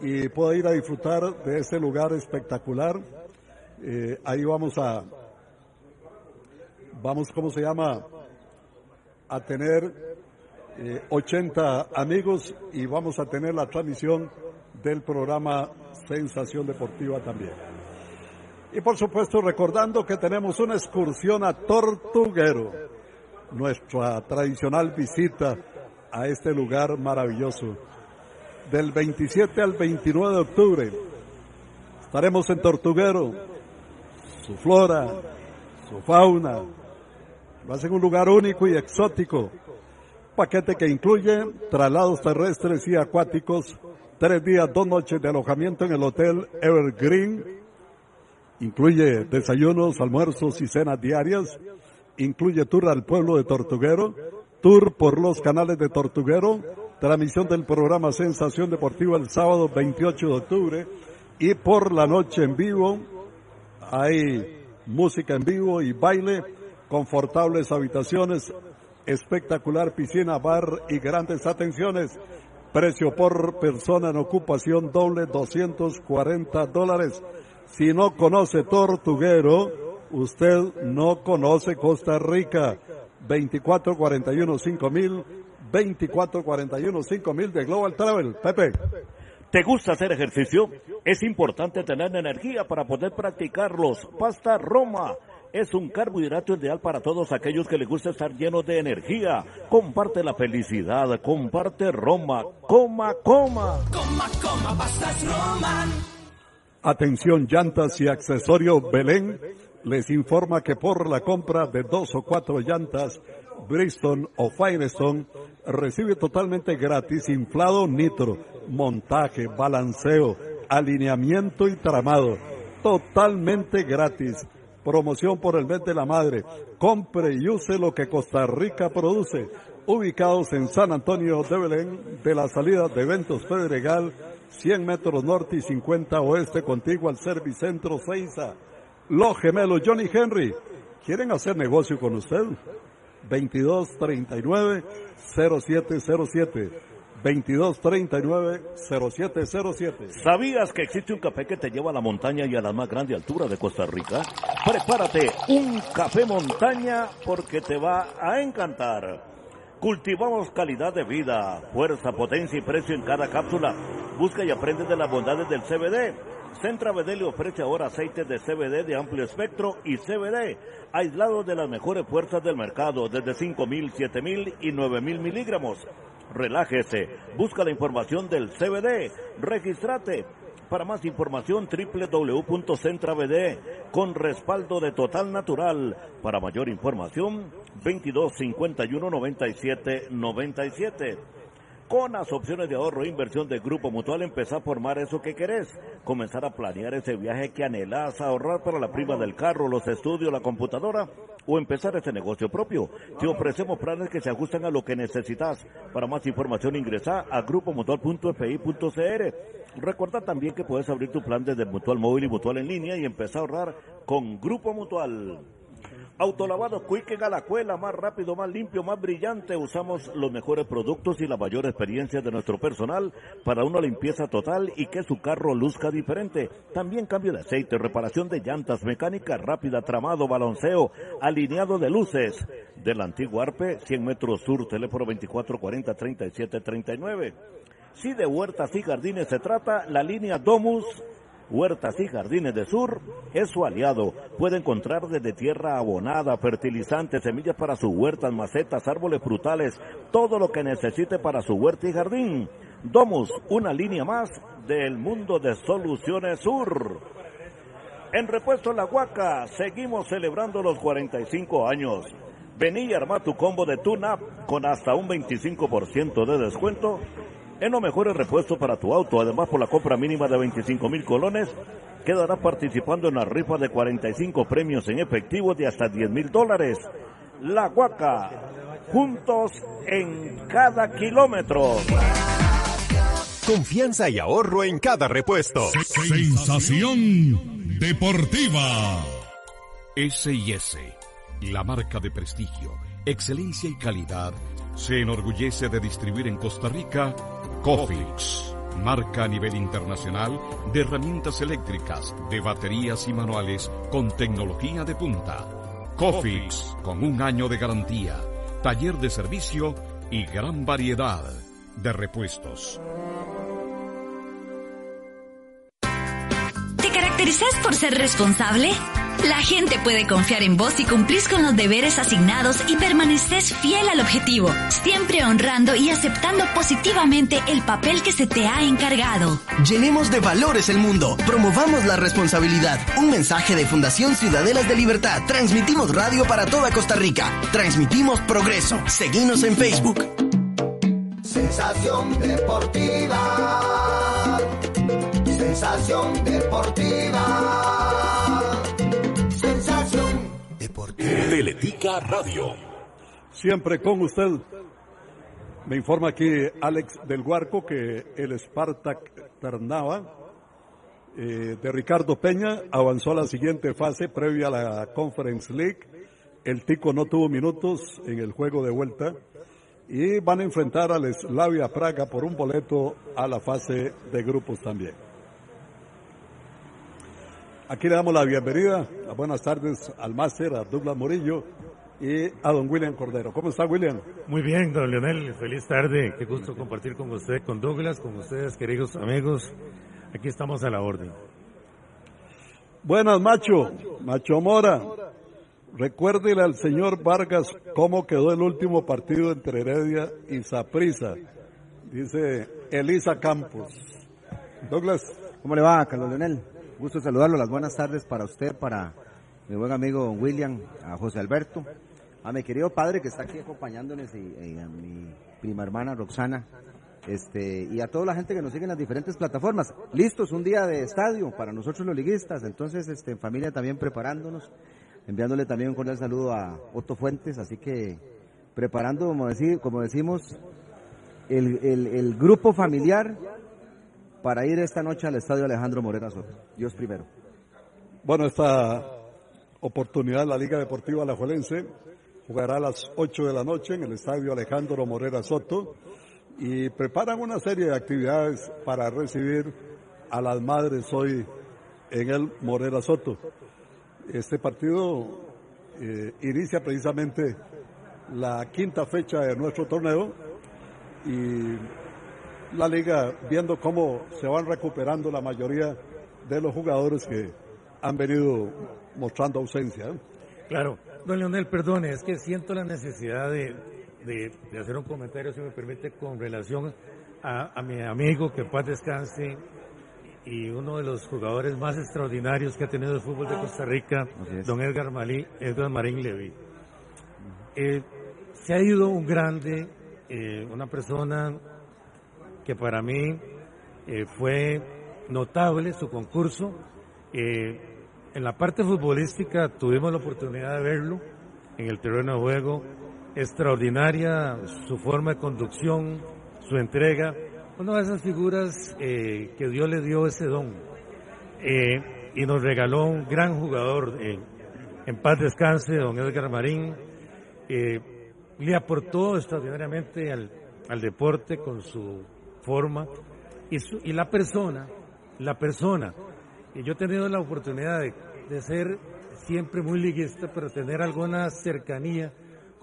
y pueda ir a disfrutar de este lugar espectacular. Eh, ahí vamos a, vamos, ¿cómo se llama? A tener 80 eh, amigos y vamos a tener la transmisión del programa Sensación Deportiva también. Y por supuesto recordando que tenemos una excursión a Tortuguero, nuestra tradicional visita a este lugar maravilloso. Del 27 al 29 de octubre estaremos en Tortuguero, su flora, su fauna, lo hacen un lugar único y exótico. Paquete que incluye traslados terrestres y acuáticos, tres días, dos noches de alojamiento en el Hotel Evergreen Incluye desayunos, almuerzos y cenas diarias. Incluye tour al pueblo de Tortuguero, tour por los canales de Tortuguero, transmisión del programa Sensación Deportiva el sábado 28 de octubre y por la noche en vivo hay música en vivo y baile, confortables habitaciones, espectacular piscina, bar y grandes atenciones. Precio por persona en ocupación doble 240 dólares. Si no conoce Tortuguero, usted no conoce Costa Rica. 2441 5000, 2441 5000 de Global Travel. Pepe. ¿Te gusta hacer ejercicio? Es importante tener energía para poder practicarlos. Pasta Roma es un carbohidrato ideal para todos aquellos que les gusta estar llenos de energía. Comparte la felicidad, comparte Roma. Coma, coma. Coma, coma, pastas Roma. Atención, llantas y accesorios Belén les informa que por la compra de dos o cuatro llantas Bristol o Firestone recibe totalmente gratis inflado nitro, montaje, balanceo, alineamiento y tramado. Totalmente gratis. Promoción por el mes de la madre. Compre y use lo que Costa Rica produce. Ubicados en San Antonio de Belén, de la salida de Eventos Federal, 100 metros norte y 50 oeste, contigo al Servicentro Seiza. Los gemelos Johnny Henry, ¿quieren hacer negocio con usted? 2239-0707. 2239-0707. ¿Sabías que existe un café que te lleva a la montaña y a la más grande altura de Costa Rica? Prepárate un café montaña porque te va a encantar. Cultivamos calidad de vida, fuerza, potencia y precio en cada cápsula. Busca y aprende de las bondades del CBD. Centra BD le ofrece ahora aceites de CBD de amplio espectro y CBD, aislados de las mejores fuerzas del mercado, desde 5.000, 7.000 y 9.000 miligramos. Relájese, busca la información del CBD, regístrate. Para más información www.centrabd con respaldo de Total Natural. Para mayor información 22 51 97 97. Con las opciones de ahorro e inversión del Grupo Mutual, empezar a formar eso que querés. Comenzar a planear ese viaje que anhelás, ahorrar para la prima del carro, los estudios, la computadora o empezar ese negocio propio. Te ofrecemos planes que se ajustan a lo que necesitas. Para más información ingresa a grupomutual.fi.cr. Recuerda también que puedes abrir tu plan desde Mutual Móvil y Mutual en línea y empezar a ahorrar con Grupo Mutual. Autolavado Quick en Alacuela, más rápido, más limpio, más brillante. Usamos los mejores productos y la mayor experiencia de nuestro personal para una limpieza total y que su carro luzca diferente. También cambio de aceite, reparación de llantas, mecánica rápida, tramado, balanceo, alineado de luces. Del antiguo Arpe, 100 metros sur, teléfono 2440-3739. Si de huertas y jardines se trata, la línea Domus Huertas y Jardines de Sur es su aliado. Puede encontrar desde tierra abonada, fertilizantes, semillas para sus huertas, macetas, árboles frutales, todo lo que necesite para su huerta y jardín. Domus, una línea más del mundo de Soluciones Sur. En Repuesto La Huaca, seguimos celebrando los 45 años. Vení y arma tu combo de tuna con hasta un 25% de descuento en los mejores repuestos para tu auto. Además, por la compra mínima de 25 mil colones, quedará participando en la rifa de 45 premios en efectivo de hasta 10 mil dólares. La Huaca, juntos en cada kilómetro. Confianza y ahorro en cada repuesto. Sensación deportiva. S&S, la marca de prestigio, excelencia y calidad, se enorgullece de distribuir en Costa Rica Cofix, marca a nivel internacional de herramientas eléctricas, de baterías y manuales con tecnología de punta. Cofix, con un año de garantía, taller de servicio y gran variedad de repuestos. ¿Te caracterizas por ser responsable? La gente puede confiar en vos si cumplís con los deberes asignados y permaneces fiel al objetivo, siempre honrando y aceptando positivamente el papel que se te ha encargado. Llenemos de valores el mundo, promovamos la responsabilidad. Un mensaje de Fundación Ciudadelas de Libertad. Transmitimos radio para toda Costa Rica. Transmitimos progreso. Seguimos en Facebook. Sensación deportiva. Sensación deportiva. Teletica Radio. Siempre con usted. Me informa aquí Alex del Guarco que el Spartak Ternava eh, de Ricardo Peña avanzó a la siguiente fase previa a la Conference League. El Tico no tuvo minutos en el juego de vuelta y van a enfrentar al Slavia Praga por un boleto a la fase de grupos también. Aquí le damos la bienvenida, las buenas tardes al máster, a Douglas Morillo y a don William Cordero. ¿Cómo está William? Muy bien, don Leonel, feliz tarde. Qué gusto compartir con usted, con Douglas, con ustedes, queridos amigos. Aquí estamos a la orden. Buenas, Macho. Macho Mora. Recuérdele al señor Vargas cómo quedó el último partido entre Heredia y Saprisa. Dice Elisa Campos. Douglas. ¿Cómo le va, Carlos Leonel? Gusto saludarlo, las buenas tardes para usted, para mi buen amigo William, a José Alberto, a mi querido padre que está aquí acompañándonos y, a mi prima hermana Roxana, este, y a toda la gente que nos sigue en las diferentes plataformas. Listos, un día de estadio para nosotros los liguistas, entonces este, en familia también preparándonos, enviándole también un cordial saludo a Otto Fuentes, así que preparando, como, decimos, el, el, grupo familiar para ir esta noche al estadio Alejandro Morera Soto. Dios primero. Bueno, esta oportunidad la Liga Deportiva Alajuelense jugará a las 8 de la noche en el estadio Alejandro Morera Soto y preparan una serie de actividades para recibir a las madres hoy en el Morera Soto. Este partido eh, inicia precisamente la quinta fecha de nuestro torneo y la liga viendo cómo se van recuperando la mayoría de los jugadores que han venido mostrando ausencia. Claro, don Leonel, perdone, es que siento la necesidad de, de, hacer un comentario, si me permite, con relación a, mi amigo que paz descanse y uno de los jugadores más extraordinarios que ha tenido el fútbol de Costa Rica, don Edgar, Malí, Edgar Marín Levy. Eh, se ha ido un grande, eh, una persona que para mí eh, fue notable su concurso. en la parte futbolística tuvimos la oportunidad de verlo en el terreno de juego, extraordinaria su forma de conducción, su entrega, una de esas figuras eh, que Dios le dio ese don. Eh, y nos regaló un gran jugador, eh, en paz descanse, don Edgar Marín, le aportó extraordinariamente al, al, deporte con su forma. Y, su, y la persona, la persona, y yo he tenido la oportunidad de, de ser siempre muy liguista, pero tener alguna cercanía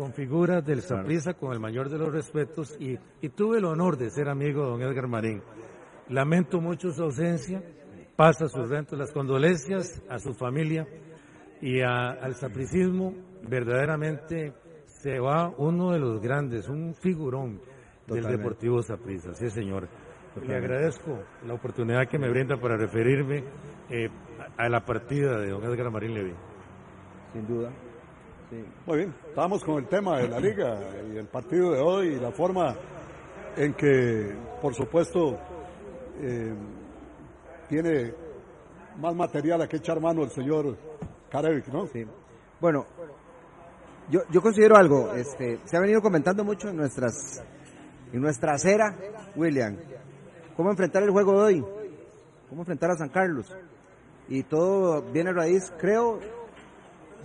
con figuras del Saprissa con el mayor de los respetos y, tuve el honor de ser amigo de don Edgar Marín. Lamento mucho su ausencia, pasa sus rentos, las condolencias a su familia y al sapricismo, verdaderamente se va uno de los grandes, un figurón del Deportivo Saprissa, sí señor. Le agradezco la oportunidad que me brinda para referirme eh, a la partida de don Edgar Marín Levy. Sin duda. Muy bien, estamos con el tema de la liga y el partido de hoy y la forma en que, por supuesto, eh, tiene más material a que echar mano el señor Karevic, ¿no? Sí. Bueno, yo, yo considero algo, este, se ha venido comentando mucho en nuestras, en nuestra acera, William, cómo enfrentar el juego de hoy, cómo enfrentar a San Carlos. Y todo viene a raíz, creo,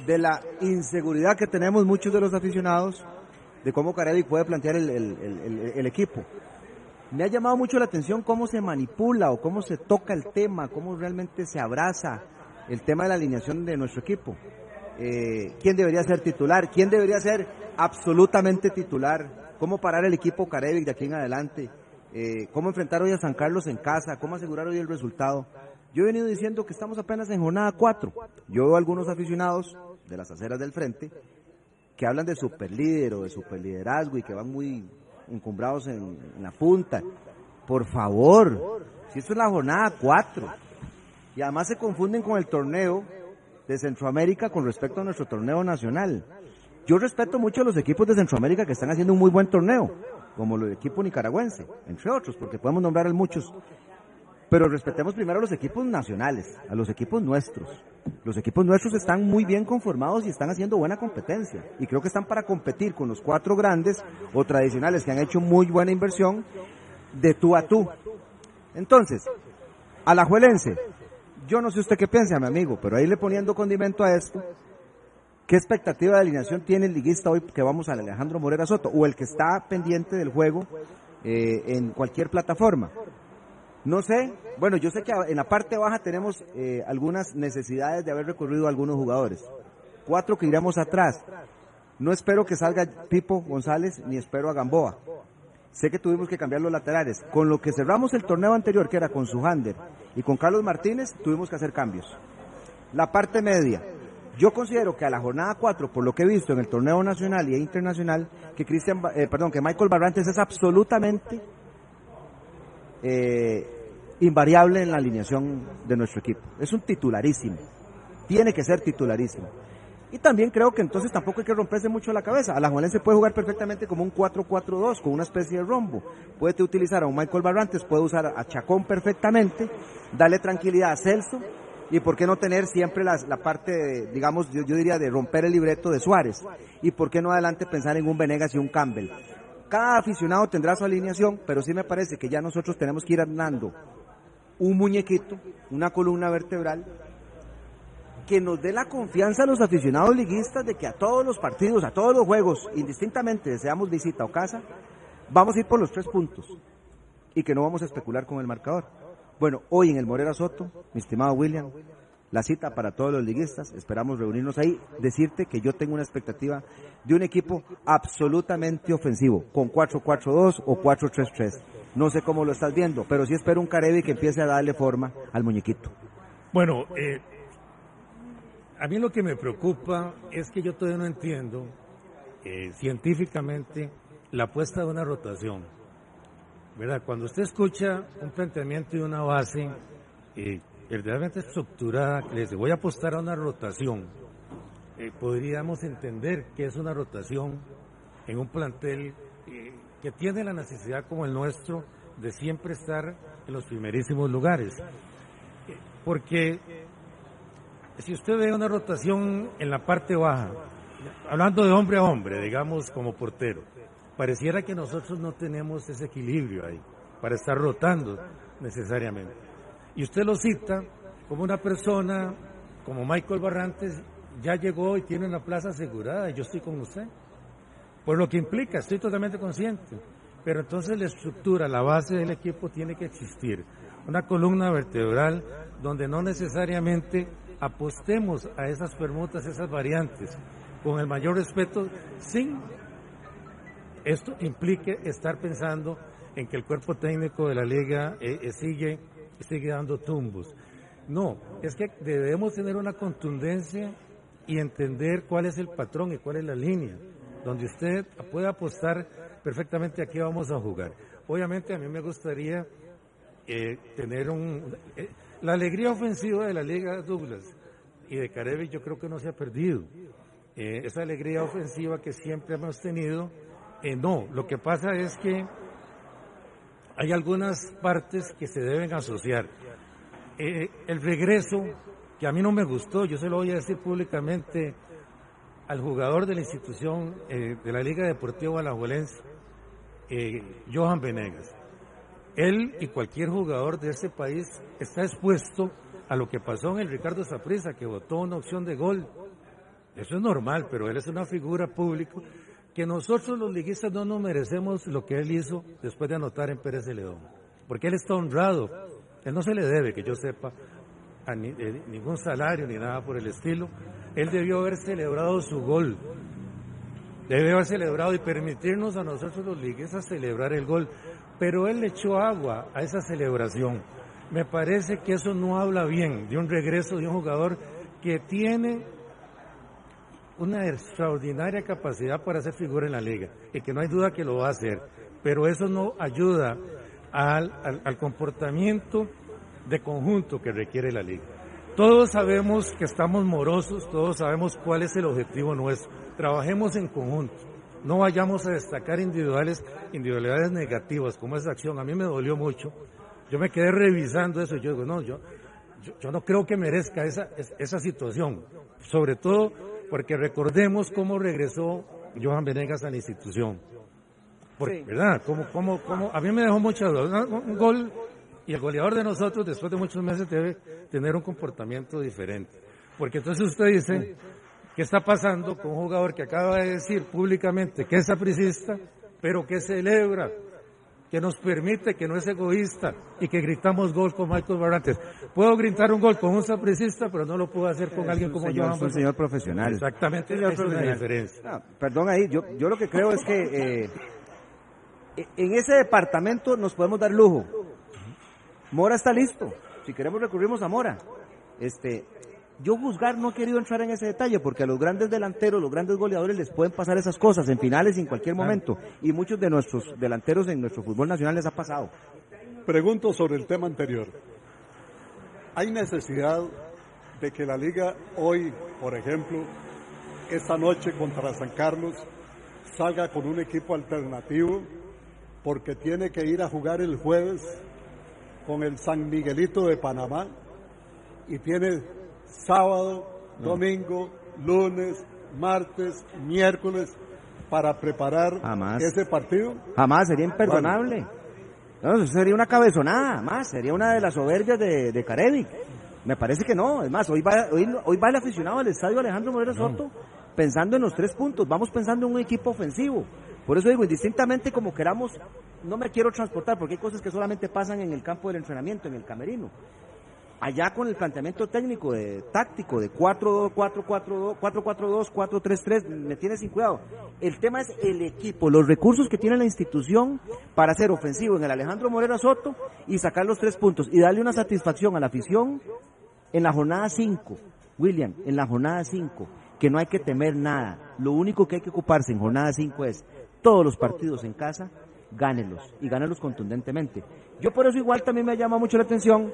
de la inseguridad que tenemos muchos de los aficionados de cómo Carelli puede plantear el, equipo. Me ha llamado mucho la atención cómo se manipula o cómo se toca el tema, cómo realmente se abraza el tema de la alineación de nuestro equipo. Eh, ¿Quién debería ser titular? ¿Quién debería ser absolutamente titular? ¿Cómo parar el equipo Carevic de aquí en adelante? Eh, ¿Cómo enfrentar hoy a San Carlos en casa? ¿Cómo asegurar hoy el resultado? Yo he venido diciendo que estamos apenas en jornada 4. Yo veo algunos aficionados de las aceras del frente que hablan de superlíder o de superliderazgo y que van muy encumbrados en, la punta. Por favor, si esto es la jornada 4 y además se confunden con el torneo de Centroamérica con respecto a nuestro torneo nacional. Yo respeto mucho a los equipos de Centroamérica que están haciendo un muy buen torneo, como el equipo nicaragüense, entre otros, porque podemos nombrar muchos. Pero respetemos primero a los equipos nacionales, a los equipos nuestros. Los equipos nuestros están muy bien conformados y están haciendo buena competencia. Y creo que están para competir con los cuatro grandes o tradicionales que han hecho muy buena inversión de tú a tú. Entonces, a la Juelense, yo no sé usted qué piensa, mi amigo, pero ahí le poniendo condimento a esto, ¿qué expectativa de alineación tiene el liguista hoy que vamos a Alejandro Morera Soto o el que está pendiente del juego eh, en cualquier plataforma? No sé, bueno, yo sé que en la parte baja tenemos eh, algunas necesidades de haber recorrido a algunos jugadores. Cuatro que iremos atrás. No espero que salga Pipo González ni espero a Gamboa. Sé que tuvimos que cambiar los laterales. Con lo que cerramos el torneo anterior, que era con Sujander y con Carlos Martínez, tuvimos que hacer cambios. La parte media. Yo considero que a la jornada 4, por lo que he visto en el torneo nacional y internacional, que Cristian, eh, perdón, que Michael Barrantes es absolutamente eh, invariable en la alineación de nuestro equipo. Es un titularísimo. tiene que ser titularísimo. Y también creo que entonces tampoco hay que romperse mucho la cabeza. A la se puede jugar perfectamente como un 4-4-2, con una especie de rombo. Puede utilizar a un Michael Barrantes, puede usar a Chacón perfectamente, darle tranquilidad a Celso, y por qué no tener siempre la, parte, digamos, yo, yo, diría de romper el libreto de Suárez, y por qué no adelante pensar en un Venegas y un Campbell. Cada aficionado tendrá su alineación, pero sí me parece que ya nosotros tenemos que ir armando un muñequito, una columna vertebral, que nos dé la confianza a los aficionados liguistas de que a todos los partidos, a todos los juegos, indistintamente deseamos visita o casa, vamos a ir por los tres puntos y que no vamos a especular con el marcador. Bueno, hoy en el Morera Soto, mi estimado William, la cita para todos los liguistas, esperamos reunirnos ahí, decirte que yo tengo una expectativa de un equipo absolutamente ofensivo, con 4-4-2 o 4-3-3. No sé cómo lo estás viendo, pero sí espero un Carevi que empiece a darle forma al muñequito. Bueno, eh, a mí lo que me preocupa es que yo todavía no entiendo eh, científicamente la apuesta de una rotación. ¿Verdad? Cuando usted escucha un planteamiento y una base eh, verdaderamente estructurada, que dice voy a apostar a una rotación, eh, podríamos entender que es una rotación en un plantel que tiene la necesidad como el nuestro de siempre estar en los primerísimos lugares. Porque si usted ve una rotación en la parte baja, hablando de hombre a hombre, digamos como portero, pareciera que nosotros no tenemos ese equilibrio ahí para estar rotando necesariamente. Y usted lo cita como una persona como Michael Barrantes ya llegó y tiene una plaza asegurada y yo estoy con usted. Por lo que implica, estoy totalmente consciente. Pero entonces la estructura, la base del equipo tiene que existir. Una columna vertebral donde no necesariamente apostemos a esas permutas, esas variantes, con el mayor respeto, sin esto implique estar pensando en que el cuerpo técnico de la liga eh, eh, sigue, sigue dando tumbos. No, es que debemos tener una contundencia y entender cuál es el patrón y cuál es la línea, donde usted puede apostar perfectamente a qué vamos a jugar. Obviamente a mí me gustaría eh, tener un... La alegría ofensiva de la Liga Douglas y de Carevi yo creo que no se ha perdido. Eh, esa alegría ofensiva que siempre hemos tenido, eh, no, lo que pasa es que hay algunas partes que se deben asociar. Eh, el regreso, que a mí no me gustó, yo se lo voy a decir públicamente al jugador de la institución de la Liga Deportiva Alajuelense, Johan Venegas. Él y cualquier jugador de este país está expuesto a lo que pasó en el Ricardo Saprissa, que votó una opción de gol. Eso es normal, pero él es una figura pública que nosotros los liguistas no nos merecemos lo que él hizo después de anotar en Pérez de León. Porque él está honrado. Él no se le debe, que yo sepa, a eh, ningún salario ni nada por el estilo. Él debió haber celebrado su gol. Debió haber celebrado y permitirnos a nosotros los liguistas celebrar el gol pero él le echó agua a esa celebración. Me parece que eso no habla bien de un regreso de un jugador que tiene una extraordinaria capacidad para hacer figura en la liga y que no hay duda que lo va a hacer, pero eso no ayuda al, al comportamiento de conjunto que requiere la liga. Todos sabemos que estamos morosos, todos sabemos cuál es el objetivo nuestro. Trabajemos en conjunto no vayamos a destacar individuales, individualidades negativas como esa acción. A mí me dolió mucho. Yo me quedé revisando eso yo digo, no, yo, yo, no creo que merezca esa, esa situación. Sobre todo porque recordemos cómo regresó Johan Venegas a la institución. ¿Verdad? Como, como, como, a mí me dejó mucha duda. Un gol y el goleador de nosotros después de muchos meses debe tener un comportamiento diferente. Porque entonces usted dice, ¿Qué está pasando con un jugador que acaba de decir públicamente que es apricista, pero que celebra, que nos permite, que no es egoísta y que gritamos gol con Michael Barrantes? Puedo gritar un gol con un sapricista, pero no lo puedo hacer con alguien como yo. Es un señor profesional. Exactamente, es una diferencia. perdón ahí, yo, yo lo que creo es que eh, en ese departamento nos podemos dar lujo. Mora está listo. Si queremos recurrimos a Mora. Este, yo juzgar no he querido entrar en ese detalle porque a los grandes delanteros, los grandes goleadores les pueden pasar esas cosas en finales y en cualquier momento. Y muchos de nuestros delanteros en nuestro fútbol nacional les ha pasado. Pregunto sobre el tema anterior. ¿Hay necesidad de que la liga hoy, por ejemplo, esta noche contra San Carlos, salga con un equipo alternativo, porque tiene que ir a jugar el jueves con el San Miguelito de Panamá y tiene sábado, domingo, lunes, martes, miércoles para preparar ese partido. Jamás, sería imperdonable. No, eso sería una cabezonada, más, sería una de las soberbias de, de Carevic. Me parece que no, es más, hoy va, hoy, hoy va el aficionado al estadio Alejandro Moreno Soto pensando en los tres puntos, vamos pensando en un equipo ofensivo. Por eso digo, indistintamente como queramos, no me quiero transportar, porque hay cosas que solamente pasan en el campo del entrenamiento, en el camerino. Allá con el planteamiento técnico, de táctico, de 4-2, 4-4-2, 4-4-2, 4-3-3, me tiene sin cuidado. El tema es el equipo, los recursos que tiene la institución para ser ofensivo en el Alejandro Morera Soto y sacar los tres puntos y darle una satisfacción a la afición en la jornada 5. William, en la jornada 5, que no hay que temer nada. Lo único que hay que ocuparse en jornada 5 es todos los partidos en casa, gánelos y gánelos contundentemente. Yo por eso igual también me llama mucho la atención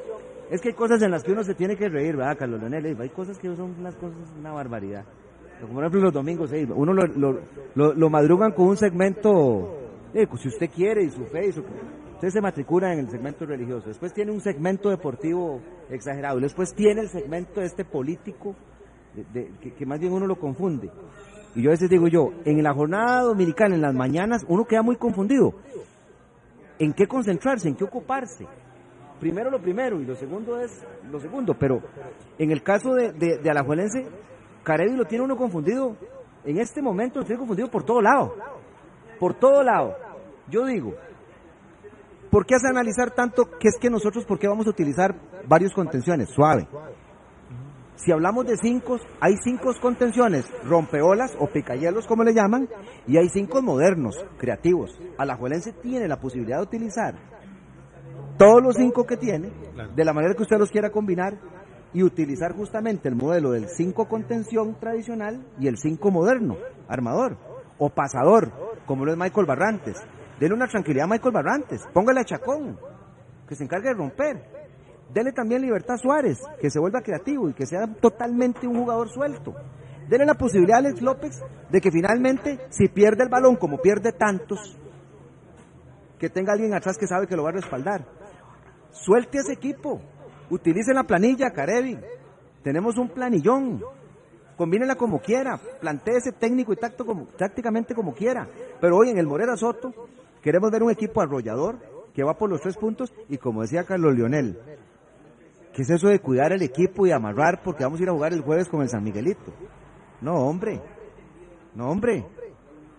es que hay cosas en las que uno se tiene que reír, ¿verdad, Carlos Leonel? Hay cosas que son unas cosas, una barbaridad. Como por ejemplo los domingos, uno lo, madrugan con un segmento, pues, si usted quiere, y su fe, y usted se matricula en el segmento religioso. Después tiene un segmento deportivo exagerado. Después tiene el segmento este político, que, que más bien uno lo confunde. Y yo a veces digo yo, en la jornada dominical, en las mañanas, uno queda muy confundido. ¿En qué concentrarse? ¿En qué ocuparse? Primero lo primero y lo segundo es lo segundo. Pero en el caso de, de, Alajuelense, Carevi lo tiene uno confundido. En este momento lo tiene confundido por todo lado. Por todo lado. Yo digo, ¿por qué hace analizar tanto que es que nosotros, por qué vamos a utilizar varios contenciones? Suave. Si hablamos de cinco, hay cinco contenciones, rompeolas o picayelos como le llaman, y hay cinco modernos, creativos. Alajuelense tiene la posibilidad de utilizar todos los cinco que tiene, de la manera que usted los quiera combinar y utilizar justamente el modelo del 5 contención tradicional y el 5 moderno, armador o pasador, como lo es Michael Barrantes. Dele una tranquilidad a Michael Barrantes, póngale a Chacón, que se encargue de romper. Dele también libertad a Suárez, que se vuelva creativo y que sea totalmente un jugador suelto. Dele la posibilidad a Alex López de que finalmente, si pierde el balón como pierde tantos, que tenga alguien atrás que sabe que lo va a respaldar. Suelte ese equipo. Utilice la planilla, Carevi. Tenemos un planillón. Combínela como quiera. Plantee ese técnico y tacto como, tácticamente como quiera. Pero hoy en el Morera Soto queremos ver un equipo arrollador que va por los tres puntos y como decía Carlos Leonel, ¿qué es eso de cuidar el equipo y amarrar porque vamos a ir a jugar el jueves con el San Miguelito? No, hombre. No, hombre.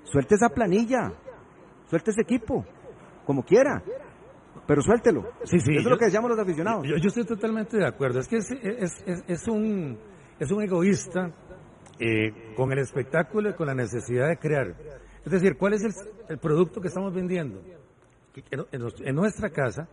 Suelte esa planilla. Suelte ese equipo. Como quiera pero suéltelo. Sí, sí, Eso es lo que decíamos los aficionados. Yo, estoy totalmente de acuerdo. Es que es, es, es, un, es un egoísta eh, con el espectáculo y con la necesidad de crear. Es decir, ¿cuál es el, producto que estamos vendiendo? En, nuestra casa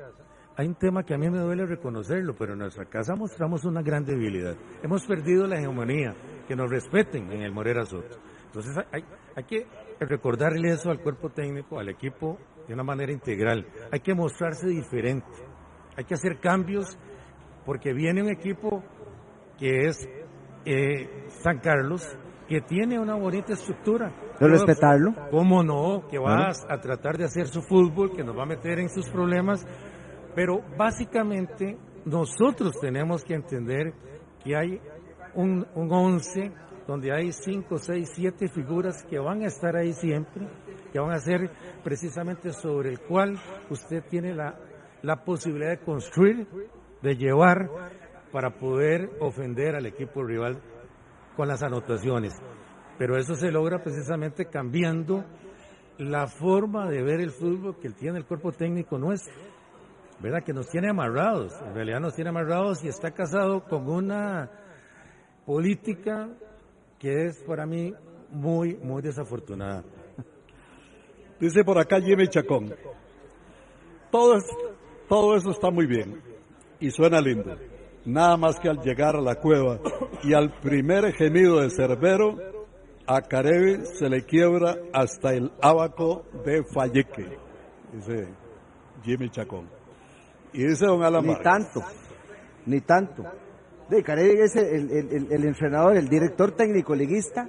hay un tema que a mí me duele reconocerlo, pero en nuestra casa mostramos una gran debilidad. Hemos perdido la hegemonía, que nos respeten en el Morera Soto. Entonces hay, hay que recordarle eso al cuerpo técnico, al equipo de una manera integral. Hay que mostrarse diferente, hay que hacer cambios porque viene un equipo que es eh, San Carlos, que tiene una bonita estructura. ¿De respetarlo? ¿Cómo no? Que va a, tratar de hacer su fútbol, que nos va a meter en sus problemas, pero básicamente nosotros tenemos que entender que hay un, un once donde hay cinco, seis, siete figuras que van a estar ahí siempre que van a ser precisamente sobre el cual usted tiene la, la posibilidad de construir, de llevar para poder ofender al equipo rival con las anotaciones. Pero eso se logra precisamente cambiando la forma de ver el fútbol que tiene el cuerpo técnico nuestro, ¿verdad? Que nos tiene amarrados, en realidad nos tiene amarrados y está casado con una política que es para mí muy, muy desafortunada. Dice por acá Jimmy Chacón. Todo, todo eso está muy bien y suena lindo. Nada más que al llegar a la cueva y al primer gemido de Cerbero, a Carevi se le quiebra hasta el abaco de Falleque, dice Jimmy Chacón. Y dice don Alan Ni tanto, ni tanto. De es el, el, el, entrenador, el director técnico liguista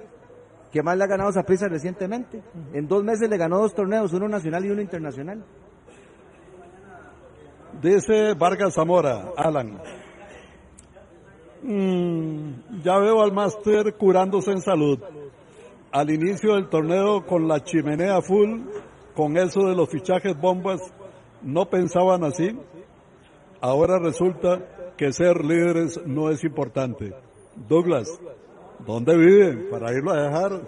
que más le ha ganado a Zaprisa recientemente. En dos meses le ganó dos torneos, uno nacional y uno internacional. Dice Vargas Zamora, Alan. Mm, ya veo al máster curándose en salud. Al inicio del torneo con la chimenea full, con eso de los fichajes bombas, no pensaban así. Ahora resulta que ser líderes no es importante. Douglas, ¿dónde viven? Para irlo a dejar.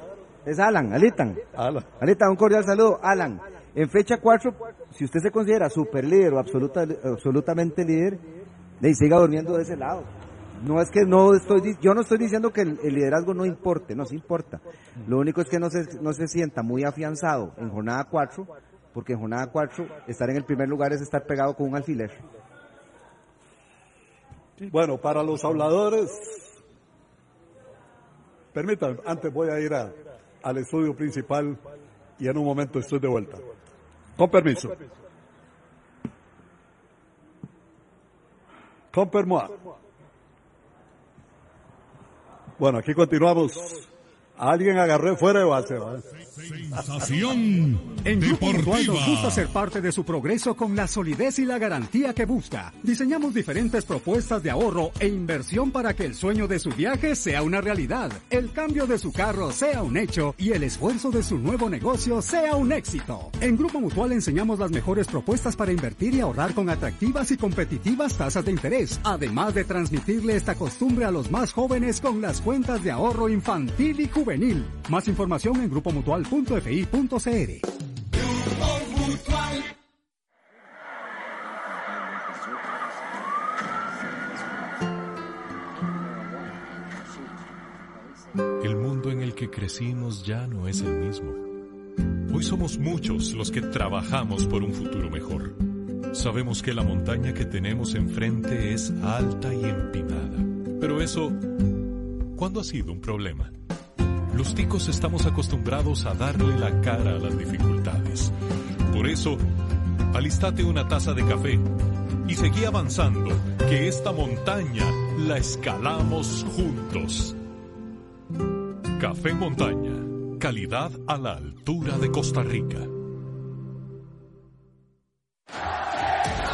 Es Alan, Alitan. Alan. Alitan, un cordial saludo. Alan, en fecha 4, si usted se considera super líder o absoluta, absolutamente líder, y siga durmiendo de ese lado. No es que no estoy, yo no estoy diciendo que el, liderazgo no importe, no se importa. Lo único es que no se, no se sienta muy afianzado en jornada 4, porque en jornada 4 estar en el primer lugar es estar pegado con un alfiler. Bueno, para los habladores, permítanme, antes voy a ir al estudio principal y en un momento estoy de vuelta. Con permiso. Con permiso. Bueno, aquí continuamos. Alguien agarré fuera de base. Sensación En Grupo Mutual nos gusta ser parte de su progreso con la solidez y la garantía que busca. Diseñamos diferentes propuestas de ahorro e inversión para que el sueño de su viaje sea una realidad, el cambio de su carro sea un hecho y el esfuerzo de su nuevo negocio sea un éxito. En Grupo Mutual enseñamos las mejores propuestas para invertir y ahorrar con atractivas y competitivas tasas de interés, además de transmitirle esta costumbre a los más jóvenes con las cuentas de ahorro infantil y juvenil. Más información en grupomutual.fi.cr. El mundo en el que crecimos ya no es el mismo. Hoy somos muchos los que trabajamos por un futuro mejor. Sabemos que la montaña que tenemos enfrente es alta y empinada. Pero eso, ¿cuándo ha sido un problema? Los ticos estamos acostumbrados a darle la cara a las dificultades. Por eso, alistate una taza de café y seguí avanzando, que esta montaña la escalamos juntos. Café Montaña, calidad a la altura de Costa Rica.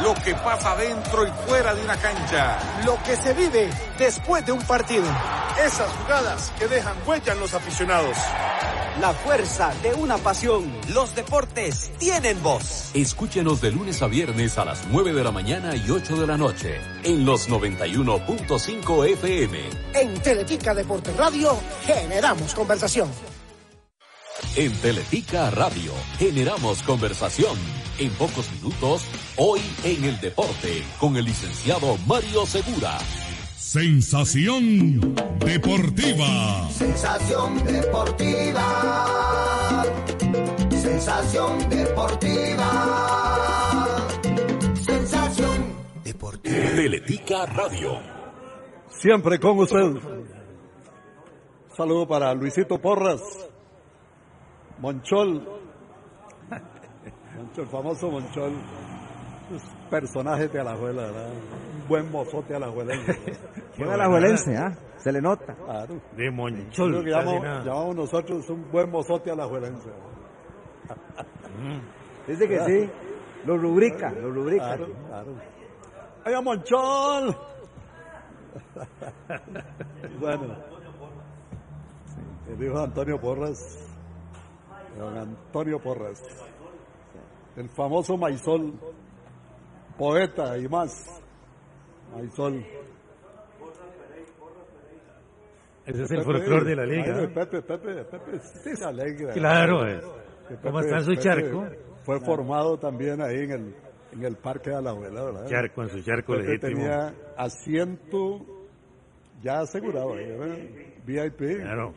Lo que pasa dentro y fuera de una cancha. Lo que se vive después de un partido esas jugadas que dejan huella en los aficionados. La fuerza de una pasión. Los deportes tienen voz. Escúchenos de lunes a viernes a las 9 de la mañana y 8 de la noche en los 91.5 FM. En Teletica Deporte Radio generamos conversación. En Teletica Radio generamos conversación. En pocos minutos, hoy en el deporte, con el licenciado Mario Segura. Sensación deportiva. Sensación deportiva. Sensación deportiva. Sensación deportiva. Teletica Radio. Siempre con usted. Saludo para Luisito Porras. Monchol. Monchol, famoso Monchol. Personaje de Alajuela, ¿verdad? Un buen mozote alajuelense. [laughs] Buen alajuelense, ¿ah? Se le nota. Claro. De Monchol. Lo que llamamos, llamamos, nosotros un buen mozote alajuelense. Mm. Dice que sí. Lo rubrica, lo rubrica. Claro, claro. ¡Ay, Monchol! [laughs] bueno. El dijo Antonio Porras. Don Antonio Porras. El famoso Maizol poeta y más. Maizol. Ese es el folclore de la liga. Pepe, Pepe, Pepe, sí se alegra. Claro, es. ¿Cómo está en su charco? Fue formado también ahí en el, en el Parque de la Abuela, ¿verdad? Charco, en su charco Pepe legítimo. tenía asiento ya asegurado, ¿verdad? VIP. Claro.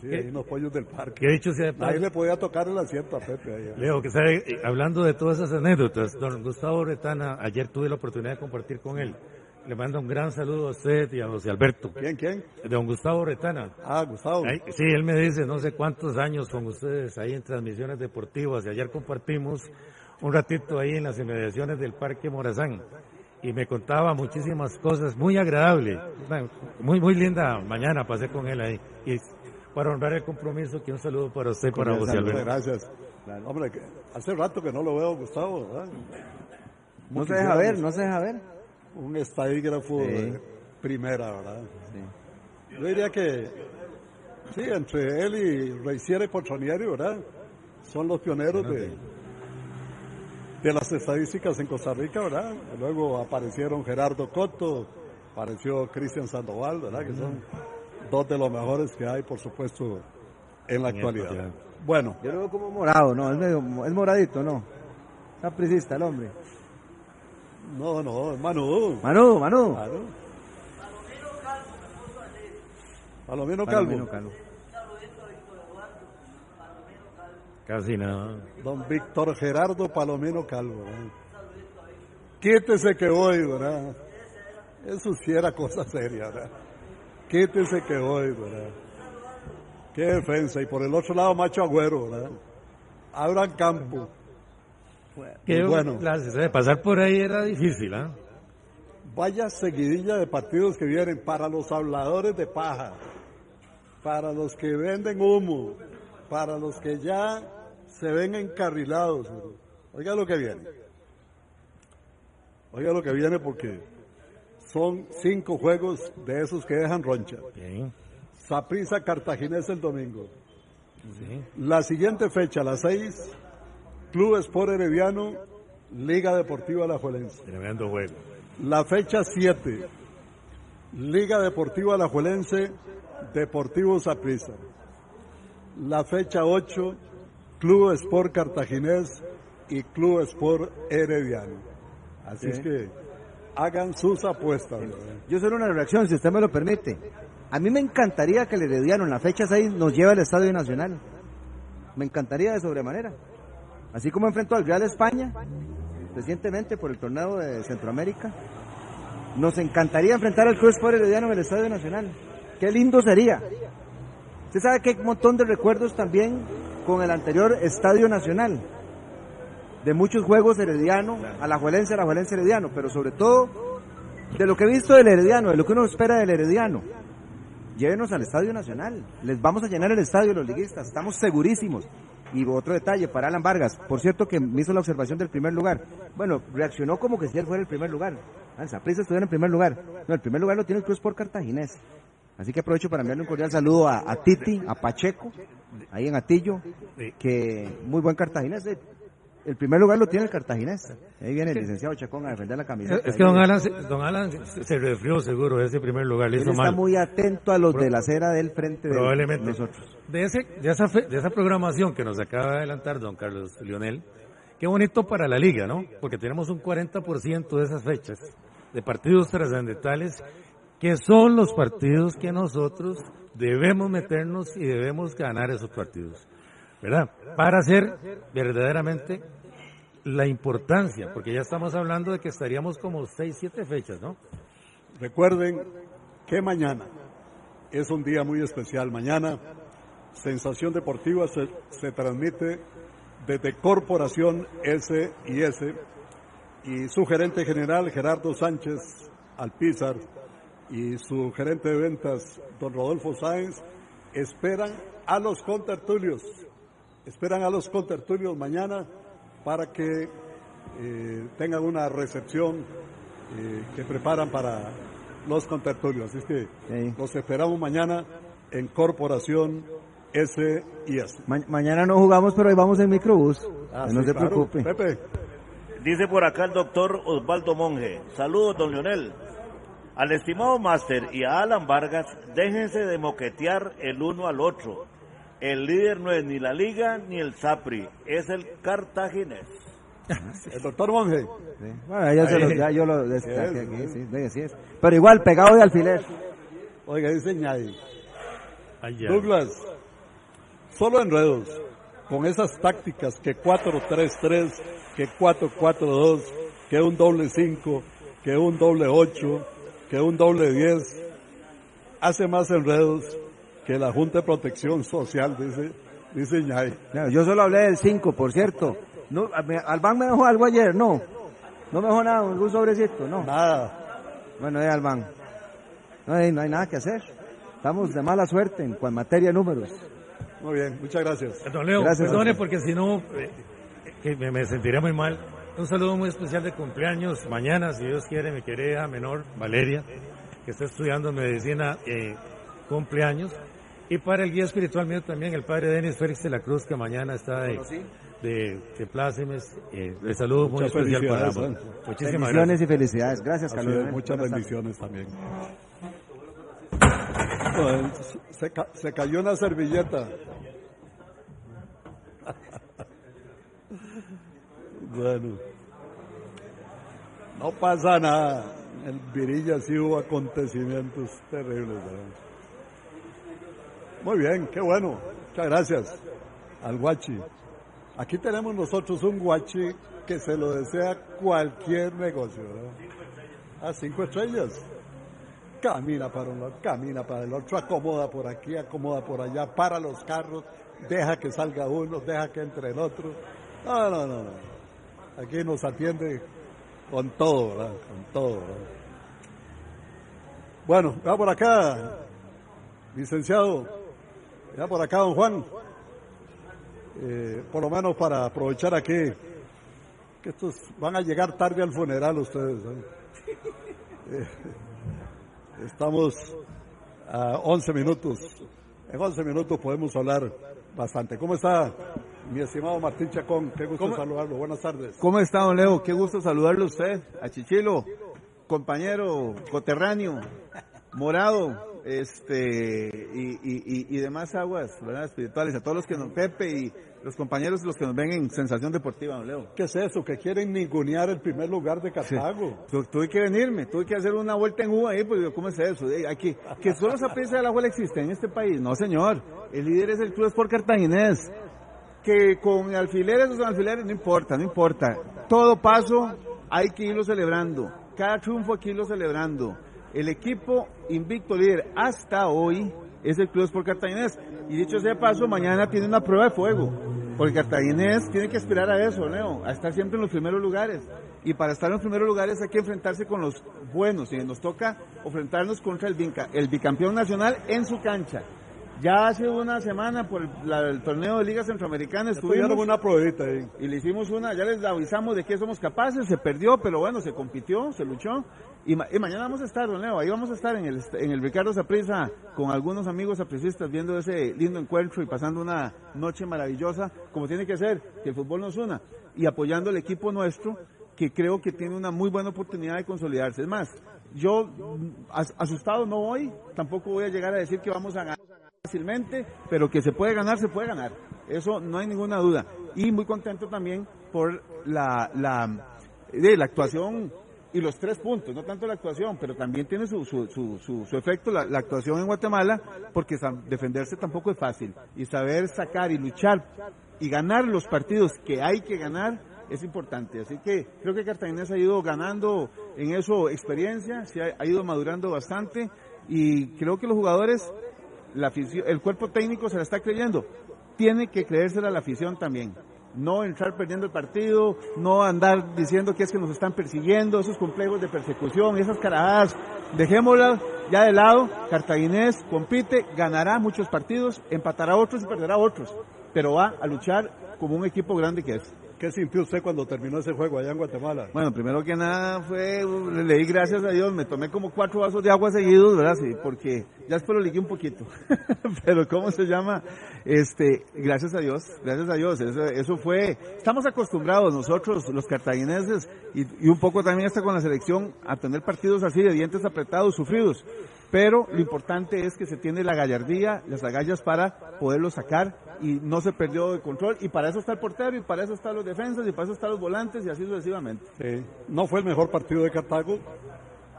Sí, en los pollos del parque. Que dicho sea Ahí le podía tocar el asiento a Pepe. Ahí, ¿verdad? Leo, que sabe, eh, hablando de todas esas anécdotas, don Gustavo Retana, ayer tuve la oportunidad de compartir con él. Le mando un gran saludo a usted y a José Alberto. ¿Quién, quién? Don Gustavo Retana. Ah, Gustavo. Ahí- sí, él me dice no sé cuántos años con ustedes ahí en transmisiones deportivas y ayer compartimos un ratito ahí en las inmediaciones del Parque Morazán. y me contaba muchísimas cosas muy agradables. Muy, muy linda mañana pasé con él ahí. Y para honrar el compromiso, que un saludo para usted y para vos, Gracias. Hombre, hace rato que no lo veo, Gustavo. No se deja ver, no se deja ver. Un estadígrafo de primera, ¿verdad? Yo diría que, sí, entre él y Reisiere Potronieri, ¿verdad? Son los pioneros de, de las estadísticas en Costa Rica, ¿verdad? Luego aparecieron Gerardo Cotto, apareció Cristian Sandoval, ¿verdad? Que son dos de los mejores que hay, por supuesto, en la actualidad. Bueno. Yo lo veo como morado, ¿no? Es, medio, es moradito, ¿no? Sapricista el hombre. No, no, es Manu. Manu, Manu. Palomino Calvo. Palomino Calvo. Casi nada. Don Víctor Gerardo Palomino Calvo. Quítese que voy, ¿verdad? Eso sí era cosa seria, ¿verdad? Quítese que voy, ¿verdad? Qué defensa. Y por el otro lado, Macho Agüero, ¿verdad? Abran campo. Qué bueno. pasar por ahí era difícil, ¿ah? Vaya seguidilla de partidos que vienen para los habladores de paja, para los que venden humo, para los que ya se ven encarrilados. Oiga lo que viene. Oiga lo que viene porque son cinco juegos de esos que dejan roncha. Saprisa Cartaginés el domingo. La siguiente fecha, las seis, Club Sport Herediano, Liga Deportiva La Juelense. Tremendo juego. La fecha 7, Liga Deportiva La Juelense, Deportivo Saprisa. La fecha 8, Club Sport Cartaginés y Club Sport Herediano. Así es que hagan sus apuestas. Yo solo una reacción, si usted me lo permite. A mí me encantaría que el Herediano en la fecha 6 nos lleve al Estadio Nacional. Me encantaría de sobremanera. Así como enfrentó al Real España recientemente por el torneo de Centroamérica. Nos encantaría enfrentar al Club Sport Herediano en el Estadio Nacional. Qué lindo sería. Usted sabe que hay un montón de recuerdos también con el anterior Estadio Nacional, de muchos juegos herediano, a la Juelense, a la Juelense herediano, pero sobre todo de lo que he visto del herediano, de lo que uno espera del herediano. Llévenos al Estadio Nacional, les vamos a llenar el estadio los liguistas, estamos segurísimos. Y otro detalle para Alan Vargas, por cierto que me hizo la observación del primer lugar. Bueno, reaccionó como que si él fuera el primer lugar. Prisa estuviera en primer lugar. No, el primer lugar lo tiene el Cruz por Cartaginés. Así que aprovecho para enviarle un cordial saludo a, Titi, a Pacheco, ahí en Atillo, que muy buen cartaginés. El primer lugar lo tiene el cartaginés. Ahí viene el licenciado Chacón a defender la camiseta. Es que don Alan, don Alan se refrió seguro de ese primer lugar. Le hizo está muy atento a los de la acera del frente Probablemente. de nosotros. De, ese, de, esa, de esa programación que nos acaba de adelantar don Carlos Lionel, qué bonito para la liga, ¿no? Porque tenemos un 40% de esas fechas de partidos trascendentales que son los partidos que nosotros debemos meternos y debemos ganar esos partidos, ¿verdad? Para hacer verdaderamente la importancia, porque ya estamos hablando de que estaríamos como 6, 7 fechas, ¿no? Recuerden que mañana es un día muy especial. Mañana, Sensación Deportiva se, se transmite desde Corporación S y S y su gerente general Gerardo Sánchez Alpizar y su gerente de ventas, don Rodolfo Sáenz, esperan a los contertulios, esperan a los contertulios mañana para que eh, tengan una recepción eh, que preparan para los contertulios. Así es que los esperamos mañana en Corporación S y S. mañana no jugamos, pero hoy vamos en microbús. Ah, no se preocupe. Pepe. Dice por acá el doctor Osvaldo Monge. Saludos, don Leonel. Al estimado Máster y a Alan Vargas, déjense de moquetear el uno al otro. El líder no es ni la Liga ni el Sapri, es el Cartaginés. [laughs] El doctor Monge. Bueno, ya, se lo, ya yo lo destaqué aquí, sí, sí es. Pero igual, pegado de alfiler. Oiga, dice Ñay. Douglas, solo enredos. Con esas tácticas que 4-3-3, que 4-4-2, que un doble 5, que un doble 8, que un doble 10 hace más enredos que la Junta de Protección Social, dice, dice Ñay. yo solo hablé del 5, por cierto. No, Albán me dejó algo ayer, no. No me dejó nada, un sobrecito, no. Nada. Bueno, ya Albán. No hay no. Hay, nada que hacer. Estamos de mala suerte en cuan materia de números. Muy bien, muchas gracias. Don Leo, Gracias, perdone porque si no, eh, que me, me sentiría muy mal. Un saludo muy especial de cumpleaños mañana, si Dios quiere, mi querida menor Valeria, que está estudiando medicina, eh, cumpleaños. Y para el guía espiritual mío también, el padre Denis Félix de la Cruz, que mañana está de, de, de plácemes. Eh, le saludo muy Muchas especial para ambos. felicidades, ¿eh? Muchísimas Bendiciones gracias. y felicidades. Gracias, Carlos. muchas Buenas tardes. bendiciones también. Bueno, Se, ca- se cayó una servilleta. [laughs] Bueno, no pasa nada. En Virilla sí hubo acontecimientos terribles. ¿verdad? Muy bien, qué bueno. Muchas gracias al guachi. Aquí tenemos nosotros un guachi que se lo desea cualquier negocio. ¿verdad? A cinco estrellas. Camina para un lado, camina para el otro, acomoda por aquí, acomoda por allá, para los carros, deja que salga uno, deja que entre el otro. No, no, no, no. Aquí nos atiende con todo, ¿verdad? Con todo. ¿verdad? Bueno, va por acá, licenciado. Ya por acá, don Juan. Eh, por lo menos para aprovechar aquí, que estos van a llegar tarde al funeral ustedes. ¿eh? Eh, Estamos a 11 minutos. En 11 minutos podemos hablar bastante. ¿Cómo está mi estimado Martín Chacón? Qué gusto ¿Cómo? saludarlo. Buenas tardes. ¿Cómo está, don Leo? Qué gusto saludarlo a usted, a Chichilo, compañero, coterráneo, morado, este, y, y- y- y demás aguas, ¿verdad? Espirituales, a todos los que nos, Pepe y los compañeros los que nos ven en Sensación Deportiva, don Leo. ¿Qué es eso? Que quieren ningunear el primer lugar de Cartago. Tu- tuve que venirme, tuve que hacer una vuelta en U ahí, digo, ¿cómo es eso? Aquí, que solo Saprissa de la Juela existe en este país. No, señor. El líder es el Club Sport Cartaginés. Que con alfileres o sin alfileres, no importa, no importa. Todo paso hay que irlo celebrando. Cada triunfo hay que irlo celebrando. El equipo invicto líder hasta hoy es el Club Sport Cartaginés. Y dicho sea paso, mañana tiene una prueba de fuego. Porque Cartaginés tiene que aspirar a eso, Leo, a estar siempre en los primeros lugares. Y para estar en los primeros lugares hay que enfrentarse con los buenos. Y nos toca enfrentarnos contra el bicampeón nacional en su cancha. Ya hace una semana por el, la- el torneo de Liga Centroamericana estuvimos una probadita ahí. y le hicimos una, ya les avisamos de que somos capaces, se perdió, pero bueno, se compitió, se luchó. Y, ma- y mañana vamos a estar, don Leo, ahí vamos a estar en el, en el Ricardo Saprissa con algunos amigos sapricistas viendo ese lindo encuentro y pasando una noche maravillosa, como tiene que ser, que el fútbol nos una, y apoyando al equipo nuestro, que creo que tiene una muy buena oportunidad de consolidarse. Es más, yo as- asustado no voy, tampoco voy a llegar a decir que vamos a ganar fácilmente, pero que se puede ganar, se puede ganar. Eso no hay ninguna duda. Y muy contento también por la, la, de la actuación y los tres puntos, no tanto la actuación, pero también tiene su, su, su, su, su efecto la, actuación en Guatemala, porque defenderse tampoco es fácil. Y saber sacar y luchar y ganar los partidos que hay que ganar es importante. Así que creo que Cartaginés ha ido ganando en eso experiencia, se ha ido madurando bastante y creo que los jugadores la afición, el cuerpo técnico se la está creyendo. Tiene que creérsela la afición también. No entrar perdiendo el partido, no andar diciendo que es que nos están persiguiendo, esos complejos de persecución, esas carajadas. Dejémoslas ya de lado. Cartaginés compite, ganará muchos partidos, empatará otros y perderá otros. Pero va a luchar como un equipo grande que es. ¿Qué sintió usted cuando terminó ese juego allá en Guatemala? Bueno, primero que nada fue, le le di gracias a Dios, me tomé como cuatro vasos de agua seguidos, ¿verdad? Sí, porque ya después lo ligué un poquito. [laughs] Pero ¿cómo se llama? Este, gracias a Dios, gracias a Dios. Eso, fue, estamos acostumbrados nosotros, los cartagineses, y un poco también hasta con la selección, a tener partidos así de dientes apretados, sufridos. Pero lo importante es que se tiene la gallardía, las agallas para poderlo sacar y no se perdió de control. Y para eso está el portero, y para eso están los defensas, y para eso están los volantes, y así sucesivamente. Sí. No fue el mejor partido de Cartago,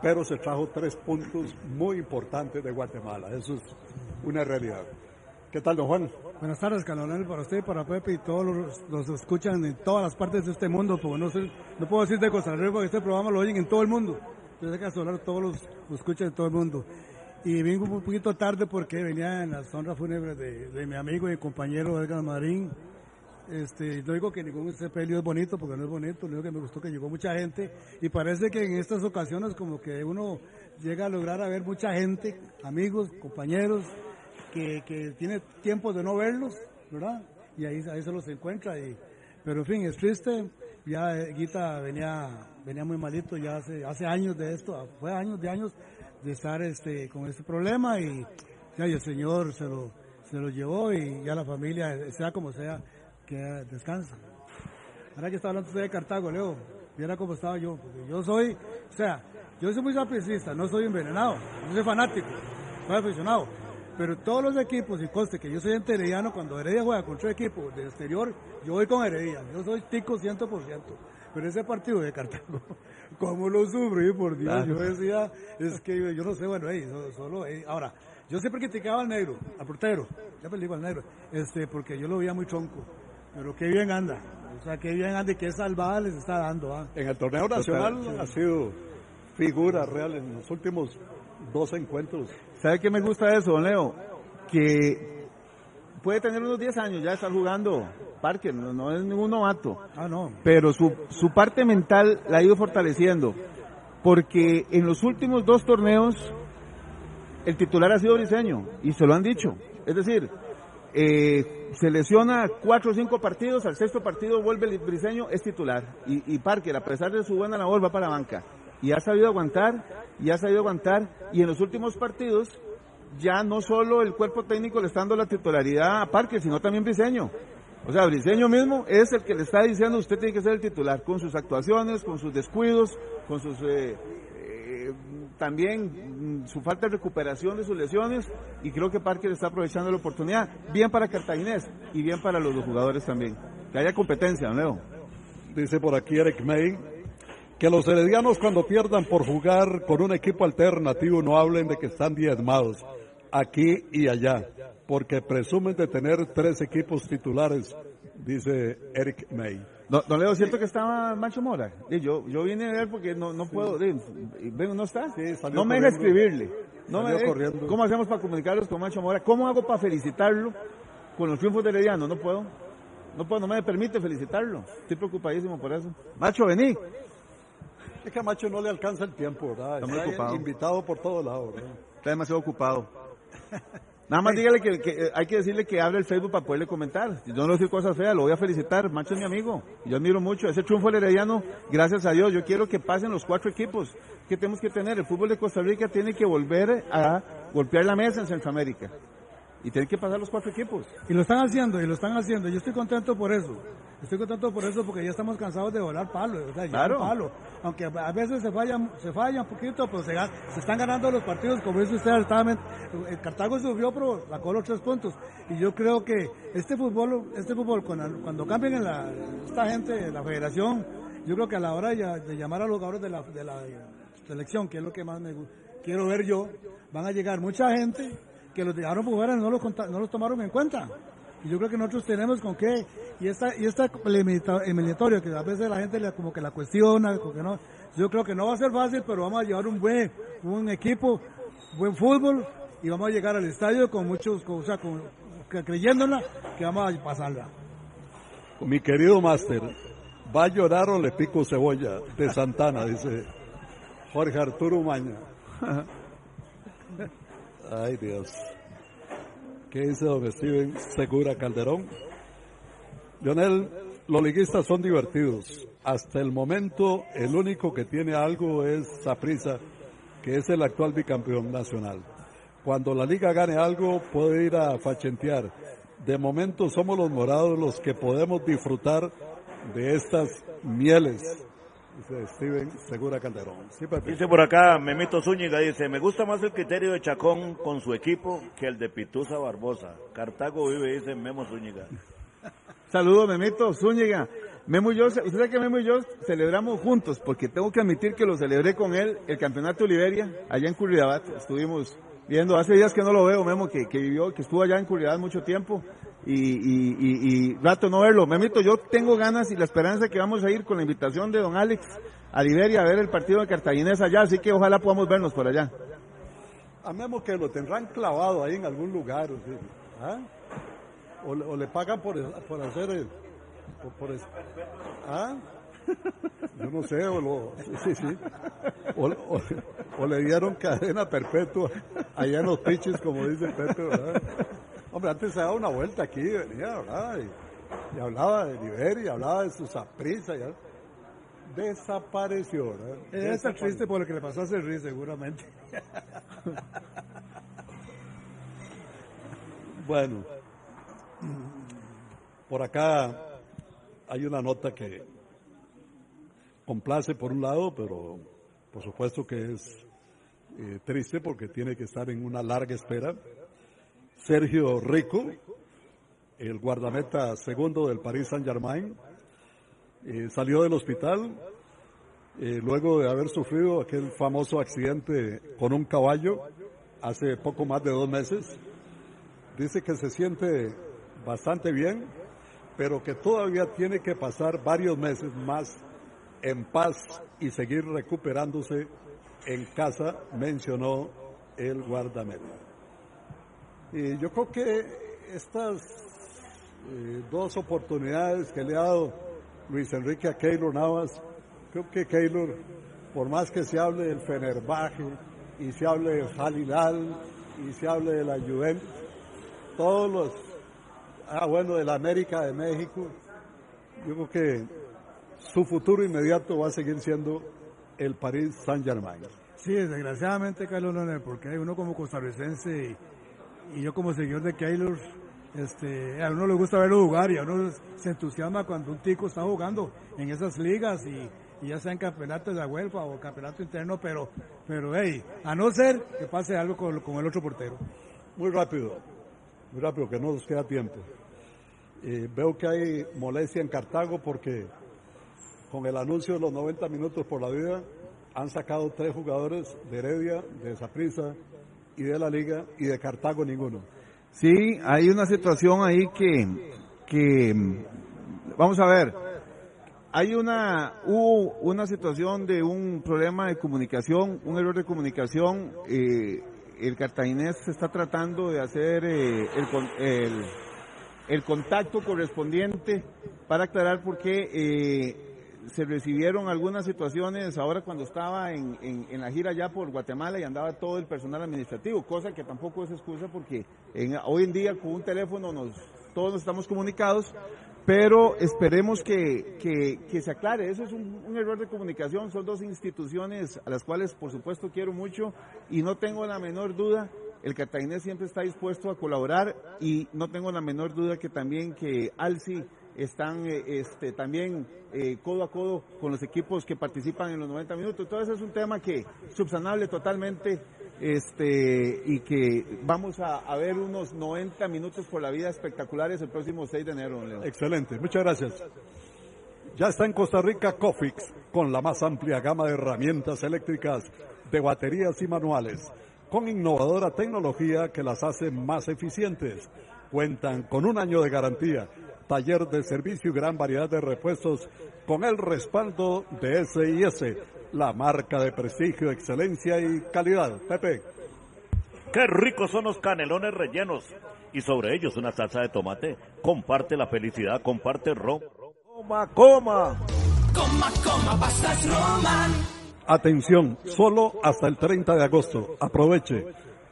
pero se trajo tres puntos muy importantes de Guatemala. Eso es una realidad. ¿Qué tal, don Juan? Buenas tardes, Canonel, para usted, para Pepe y todos los, los que escuchan en todas las partes de este mundo, porque no, sé, no puedo decir de Costa Rica, porque este programa lo oyen en todo el mundo. Que hablar todos los lo escuchan en todo el mundo. Y vengo un poquito tarde porque venía en las honras fúnebres de, de mi amigo y compañero Edgar Marín, Este, no digo que ningún sepelio es bonito, porque no es bonito, lo único que me gustó que llegó mucha gente y parece que en estas ocasiones como que uno llega a lograr a ver mucha gente, amigos, compañeros, que, que tiene tiempo de no verlos, ¿verdad? Y ahí, ahí se los encuentra. Y, pero en fin, es triste. Ya Guita venía, venía muy malito ya hace, hace años de esto, fue años de años de estar este, con este problema y ya el Señor se lo, se lo llevó y ya la familia, sea como sea, que descansa. Ahora que está hablando usted de Cartago, Leo, viera cómo estaba yo, porque yo soy, o sea, yo soy muy sapricista, no soy envenenado, no soy fanático, soy aficionado. Pero todos los equipos, y conste que yo soy enterediano, cuando Heredia juega contra equipo del exterior, yo voy con Heredia, yo soy tico 100%. Pero ese partido de Cartago, [laughs] ¿cómo lo sufrí? Por Dios, yo decía, es que yo no sé, bueno, hey, solo, ahora, yo siempre criticaba al negro, al portero, ya le digo al negro, este, porque yo lo veía muy tronco, pero qué bien anda, o sea, qué bien anda y qué salvada les está dando. ¿ah? En el torneo nacional ha sido figura real en los últimos dos encuentros. ¿Sabe qué me gusta de eso, don Leo? Que puede tener unos 10 años ya estar jugando Parque, no, es ningún novato. Ah, no. Pero su, su parte mental la ha ido fortaleciendo. Porque en los últimos dos torneos el titular ha sido Briseño y se lo han dicho. Es decir, eh, se lesiona cuatro o cinco partidos, al sexto partido vuelve el Briseño, es titular. Y, y Parker, a pesar de su buena labor, va para la banca. Y ha sabido aguantar, y ha sabido aguantar. Y en los últimos partidos, ya no solo el cuerpo técnico le está dando la titularidad a Parker, sino también Briseño. O sea, Briseño mismo es el que le está diciendo usted tiene que ser el titular, con sus actuaciones, con sus descuidos, con sus eh, también mm, su falta de recuperación de sus lesiones y creo que Parker está aprovechando la oportunidad, bien para Cartaginés y bien para los jugadores también. Que haya competencia, ¿no, Leo? Dice por aquí Eric May que los heredianos cuando pierdan por jugar con un equipo alternativo no hablen de que están diezmados aquí y allá, porque presumen de tener tres equipos titulares, dice Eric May. No, don Leo, ¿cierto que estaba Macho Mora? yo, yo vine a ver porque no, no puedo. ven, ¿no está? no me deja escribirle. No me ¿Cómo hacemos para comunicarlos con Macho Mora? ¿Cómo hago para felicitarlo con los triunfos de Herediano? No puedo. No puedo, no me permite felicitarlo. Estoy preocupadísimo por eso. Macho, vení. Es que a Macho no le alcanza el tiempo, ¿verdad? Está, ocupado. invitado por todos lados, Está demasiado ocupado. Nada más dígale que, eh, hay que decirle que abre el Facebook para poderle comentar. Yo no le decir cosas feas, lo voy a felicitar. Macho es mi amigo. Yo admiro mucho ese triunfo herediano. Gracias a Dios. Yo quiero que pasen los cuatro equipos que tenemos que tener. El fútbol de Costa Rica tiene que volver a golpear la mesa en Centroamérica y tienen que pasar los cuatro equipos. Y lo están haciendo, y lo están haciendo. Yo estoy contento por eso. Estoy contento por eso porque ya estamos cansados de volar palo, o sea, claro. palo. Aunque a veces se falla, se falla un poquito, pero se, se están ganando los partidos, como dice usted, el Cartago subió, pero sacó los tres puntos. Y yo creo que este fútbol, este fútbol cuando, cambien en la, esta gente, la federación, yo creo que a la hora de, llamar a los jugadores de la, de la selección, que es lo que más me quiero ver yo, van a llegar mucha gente que los dejaron jugar y no los, no los tomaron en cuenta. Y yo creo que nosotros tenemos con qué, y esta, y esta eliminatoria que a veces la gente le, como que la cuestiona, que no, yo creo que no va a ser fácil, pero vamos a llevar un buen, un equipo, buen fútbol, y vamos a llegar al estadio con muchos, o sea, con, creyéndola que vamos a pasarla. Mi querido máster, ¿va a llorar o le pico cebolla de Santana? Dice Jorge Arturo Maña. [laughs] Ay Dios. ¿Qué dice don Steven Segura Calderón? Lionel, los liguistas son divertidos. Hasta el momento, el único que tiene algo es Saprisa, que es el actual bicampeón nacional. Cuando la liga gane algo, puede ir a fachentear. De momento somos los morados los que podemos disfrutar de estas mieles Dice Steven Segura Calderón. dice por acá Memito Zúñiga, dice, me gusta más el criterio de Chacón con su equipo que el de Pituza Barbosa. Cartago vive, dice Memo Zúñiga. [laughs] Saludos Memito Zúñiga. Memo y yo, usted sabe que Memo y yo celebramos juntos, porque tengo que admitir que lo celebré con él el campeonato de Liberia, allá en Curridabat. Estuvimos viendo, hace días que no lo veo, Memo, que, que vivió, que estuvo allá en Curridabat mucho tiempo y, y, y, rato no verlo. Memito, yo tengo ganas y la esperanza que vamos a ir con la invitación de don Alex a Liberia a ver el partido de Cartaginés allá, así que ojalá podamos vernos por allá. A Memo que lo tendrán clavado ahí en algún lugar, ¿Ah? o, le pagan por, por hacer Por, por eso. ¿Ah? Yo no sé, o, lo, sí, sí. O, o- o le dieron cadena perpetua allá en los piches, como dice Pepe, ¿verdad? Hombre, antes se daba una vuelta aquí, venía, ¿verdad? Y, y hablaba de Liberia, hablaba de sus aprisas, ya. Desapareció, ¿verdad? Eh, está triste por lo que le pasó a Cerri, seguramente. Bueno, por acá hay una nota que complace por un lado, pero por supuesto que es eh, triste porque tiene que estar en una larga espera. Sergio Rico, el guardameta segundo del Paris Saint Germain, eh, salió del hospital eh, luego de haber sufrido aquel famoso accidente con un caballo hace poco más de dos meses. Dice que se siente bastante bien, pero que todavía tiene que pasar varios meses más en paz y seguir recuperándose en casa, mencionó el guardameta. Y yo creo que estas eh, dos oportunidades que le ha dado Luis Enrique a Keylor Navas, creo que Keylor, por más que se hable del Fenerbahce y se hable del Jalilal y se hable de la Juventus, todos los, ah bueno, de la América de México, yo creo que su futuro inmediato va a seguir siendo el Paris Saint Germain. Sí, desgraciadamente, Carlos Leonel, porque hay uno como costarricense y, y yo como seguidor de Keylor, este, a uno le gusta verlo jugar y a uno se entusiasma cuando un tico está jugando en esas ligas y, y ya sea en campeonatos de la UEFA o campeonato interno, pero, pero hey, a no ser que pase algo con, con el otro portero. Muy rápido, muy rápido, que no nos queda tiempo. Eh, veo que hay molestia en Cartago porque con el anuncio de los 90 minutos por la vida han sacado tres jugadores de Heredia, de Saprissa y de la Liga y de Cartago ninguno. Sí, hay una situación ahí que, que vamos a ver, hay una, una situación de un problema de comunicación, un error de comunicación, eh, el cartaginés está tratando de hacer eh, el, el contacto correspondiente para aclarar por qué eh, se recibieron algunas situaciones ahora cuando estaba en, en- la gira ya por Guatemala y andaba todo el personal administrativo, cosa que tampoco es excusa porque en- hoy en día con un teléfono nos, todos estamos comunicados, pero esperemos que, que- que se aclare. Eso es un, un error de comunicación, son dos instituciones a las cuales por supuesto quiero mucho y no tengo la menor duda el cartaginés siempre está dispuesto a colaborar y no tengo la menor duda que también que Alci están eh, este, también eh, codo a codo con los equipos que participan en los 90 minutos. Entonces es un tema que subsanable totalmente este, y que vamos a, ver unos 90 minutos por la vida espectaculares el próximo 6 de enero. don Leo. Excelente, muchas gracias. Ya está en Costa Rica Cofix, con la más amplia gama de herramientas eléctricas, de baterías y manuales, con innovadora tecnología que las hace más eficientes. Cuentan con un año de garantía, taller de servicio y gran variedad de repuestos, con el respaldo de S&S, la marca de prestigio, excelencia y calidad. Pepe. Qué ricos son los canelones rellenos. Y sobre ellos una salsa de tomate. Comparte la felicidad, comparte ron. Coma, coma. Coma, coma, pastas Roman. Atención, solo hasta el 30 de agosto. Aproveche.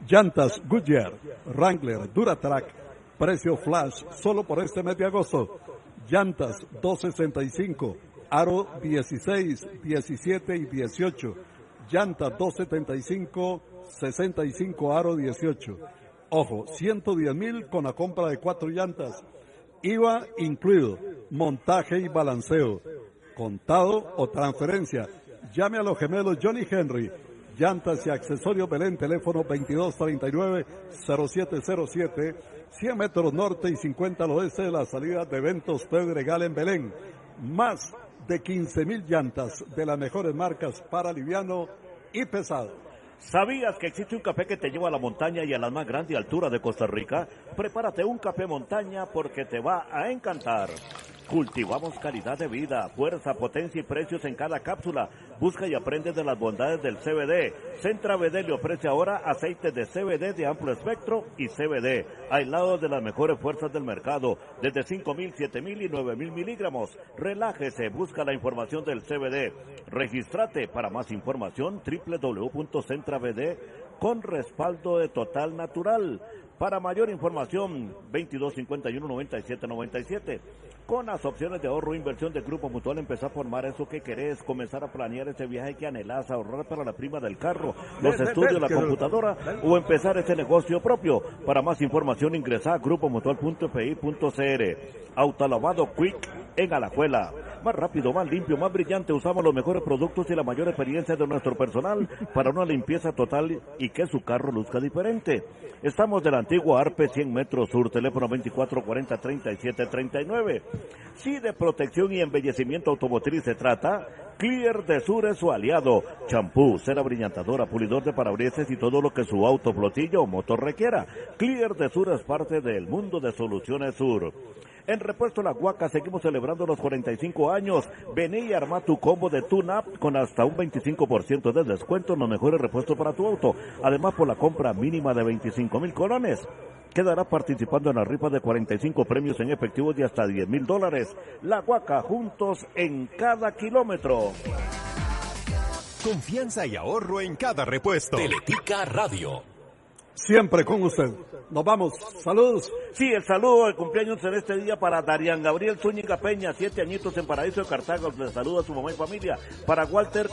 Llantas Goodyear, Wrangler, Duratrack, precio flash solo por este mes de agosto. Llantas 265, aro 16, 17 y 18. Llantas 275, 65, aro 18. Ojo, 110 mil con la compra de cuatro llantas. IVA incluido, montaje y balanceo, contado o transferencia. Llame a los gemelos Johnny Henry, llantas y accesorios Belén, teléfono 2239-0707, 100 metros norte y 50 al oeste de la salida de eventos Pedregal en Belén. Más de 15 mil llantas de las mejores marcas para liviano y pesado. ¿Sabías que existe un café que te lleva a la montaña y a las más grandes alturas de Costa Rica? Prepárate un café montaña porque te va a encantar. Cultivamos calidad de vida, fuerza, potencia y precios en cada cápsula. Busca y aprende de las bondades del CBD. Centra BD le ofrece ahora aceite de CBD de amplio espectro y CBD, aislados de las mejores fuerzas del mercado, desde 5.000, 7.000 y 9.000 miligramos. Relájese, busca la información del CBD. Regístrate para más información www.centrabd con respaldo de Total Natural. Para mayor información, 2251-9797. Con las opciones de ahorro e inversión de Grupo Mutual, empezar a formar eso que querés, comenzar a planear ese viaje que anhelás, ahorrar para la prima del carro, los estudios, la computadora o empezar ese negocio propio. Para más información, ingresa a grupomutual.pi.cr. Autolavado Quick en Alajuela. Más rápido, más limpio, más brillante. Usamos los mejores productos y la mayor experiencia de nuestro personal para una limpieza total y que su carro luzca diferente. Estamos del antiguo Arpe 100 metros sur, teléfono 2440-3739. Si de protección y embellecimiento automotriz se trata, Clear de Sur es su aliado. Champú, cera brillantadora, pulidor de parabrisas y todo lo que su auto, flotillo o motor requiera. Clear de Sur es parte del mundo de Soluciones Sur. En Repuesto La Huaca seguimos celebrando los 45 años. Vení y arma tu combo de tune-up con hasta un 25% de descuento en los mejores repuestos para tu auto. Además, por la compra mínima de 25 mil colones. Quedará participando en la rifa de 45 premios en efectivo de hasta 10 mil dólares. La Huaca, juntos en cada kilómetro. Confianza y ahorro en cada repuesto. Teletica Radio. Siempre con usted. Nos vamos. Saludos. Sí, el saludo de cumpleaños en este día para Darían Gabriel Zúñiga Peña, siete añitos en Paraíso de Cartago. Le saluda a su mamá y familia. Para Walter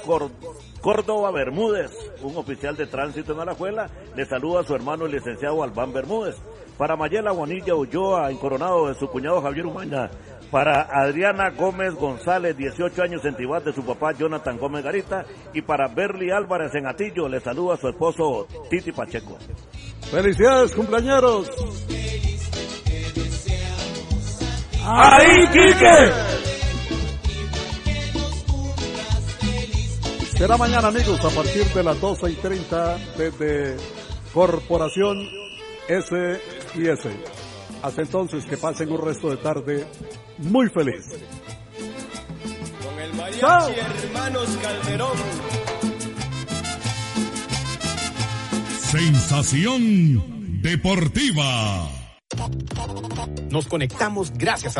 Córdoba Bermúdez, un oficial de tránsito en Alajuela, le saluda a su hermano el licenciado Albán Bermúdez. Para Mayela Bonilla Ulloa, en Coronado de su cuñado Javier Umaña. Para Adriana Gómez González, 18 años en Tibás, de su papá Jonathan Gómez Garita. Y para Berly Álvarez en Atillo, le saluda a su esposo Titi Pacheco. Felicidades, cumpleaños. ¡Ahí, Quique! Será mañana, amigos, a partir de las 12 y 30 desde Corporación S y S. Hasta entonces, que pasen un resto de tarde muy feliz. Con el mariachi hermanos Calderón. Sensación deportiva. Nos conectamos gracias a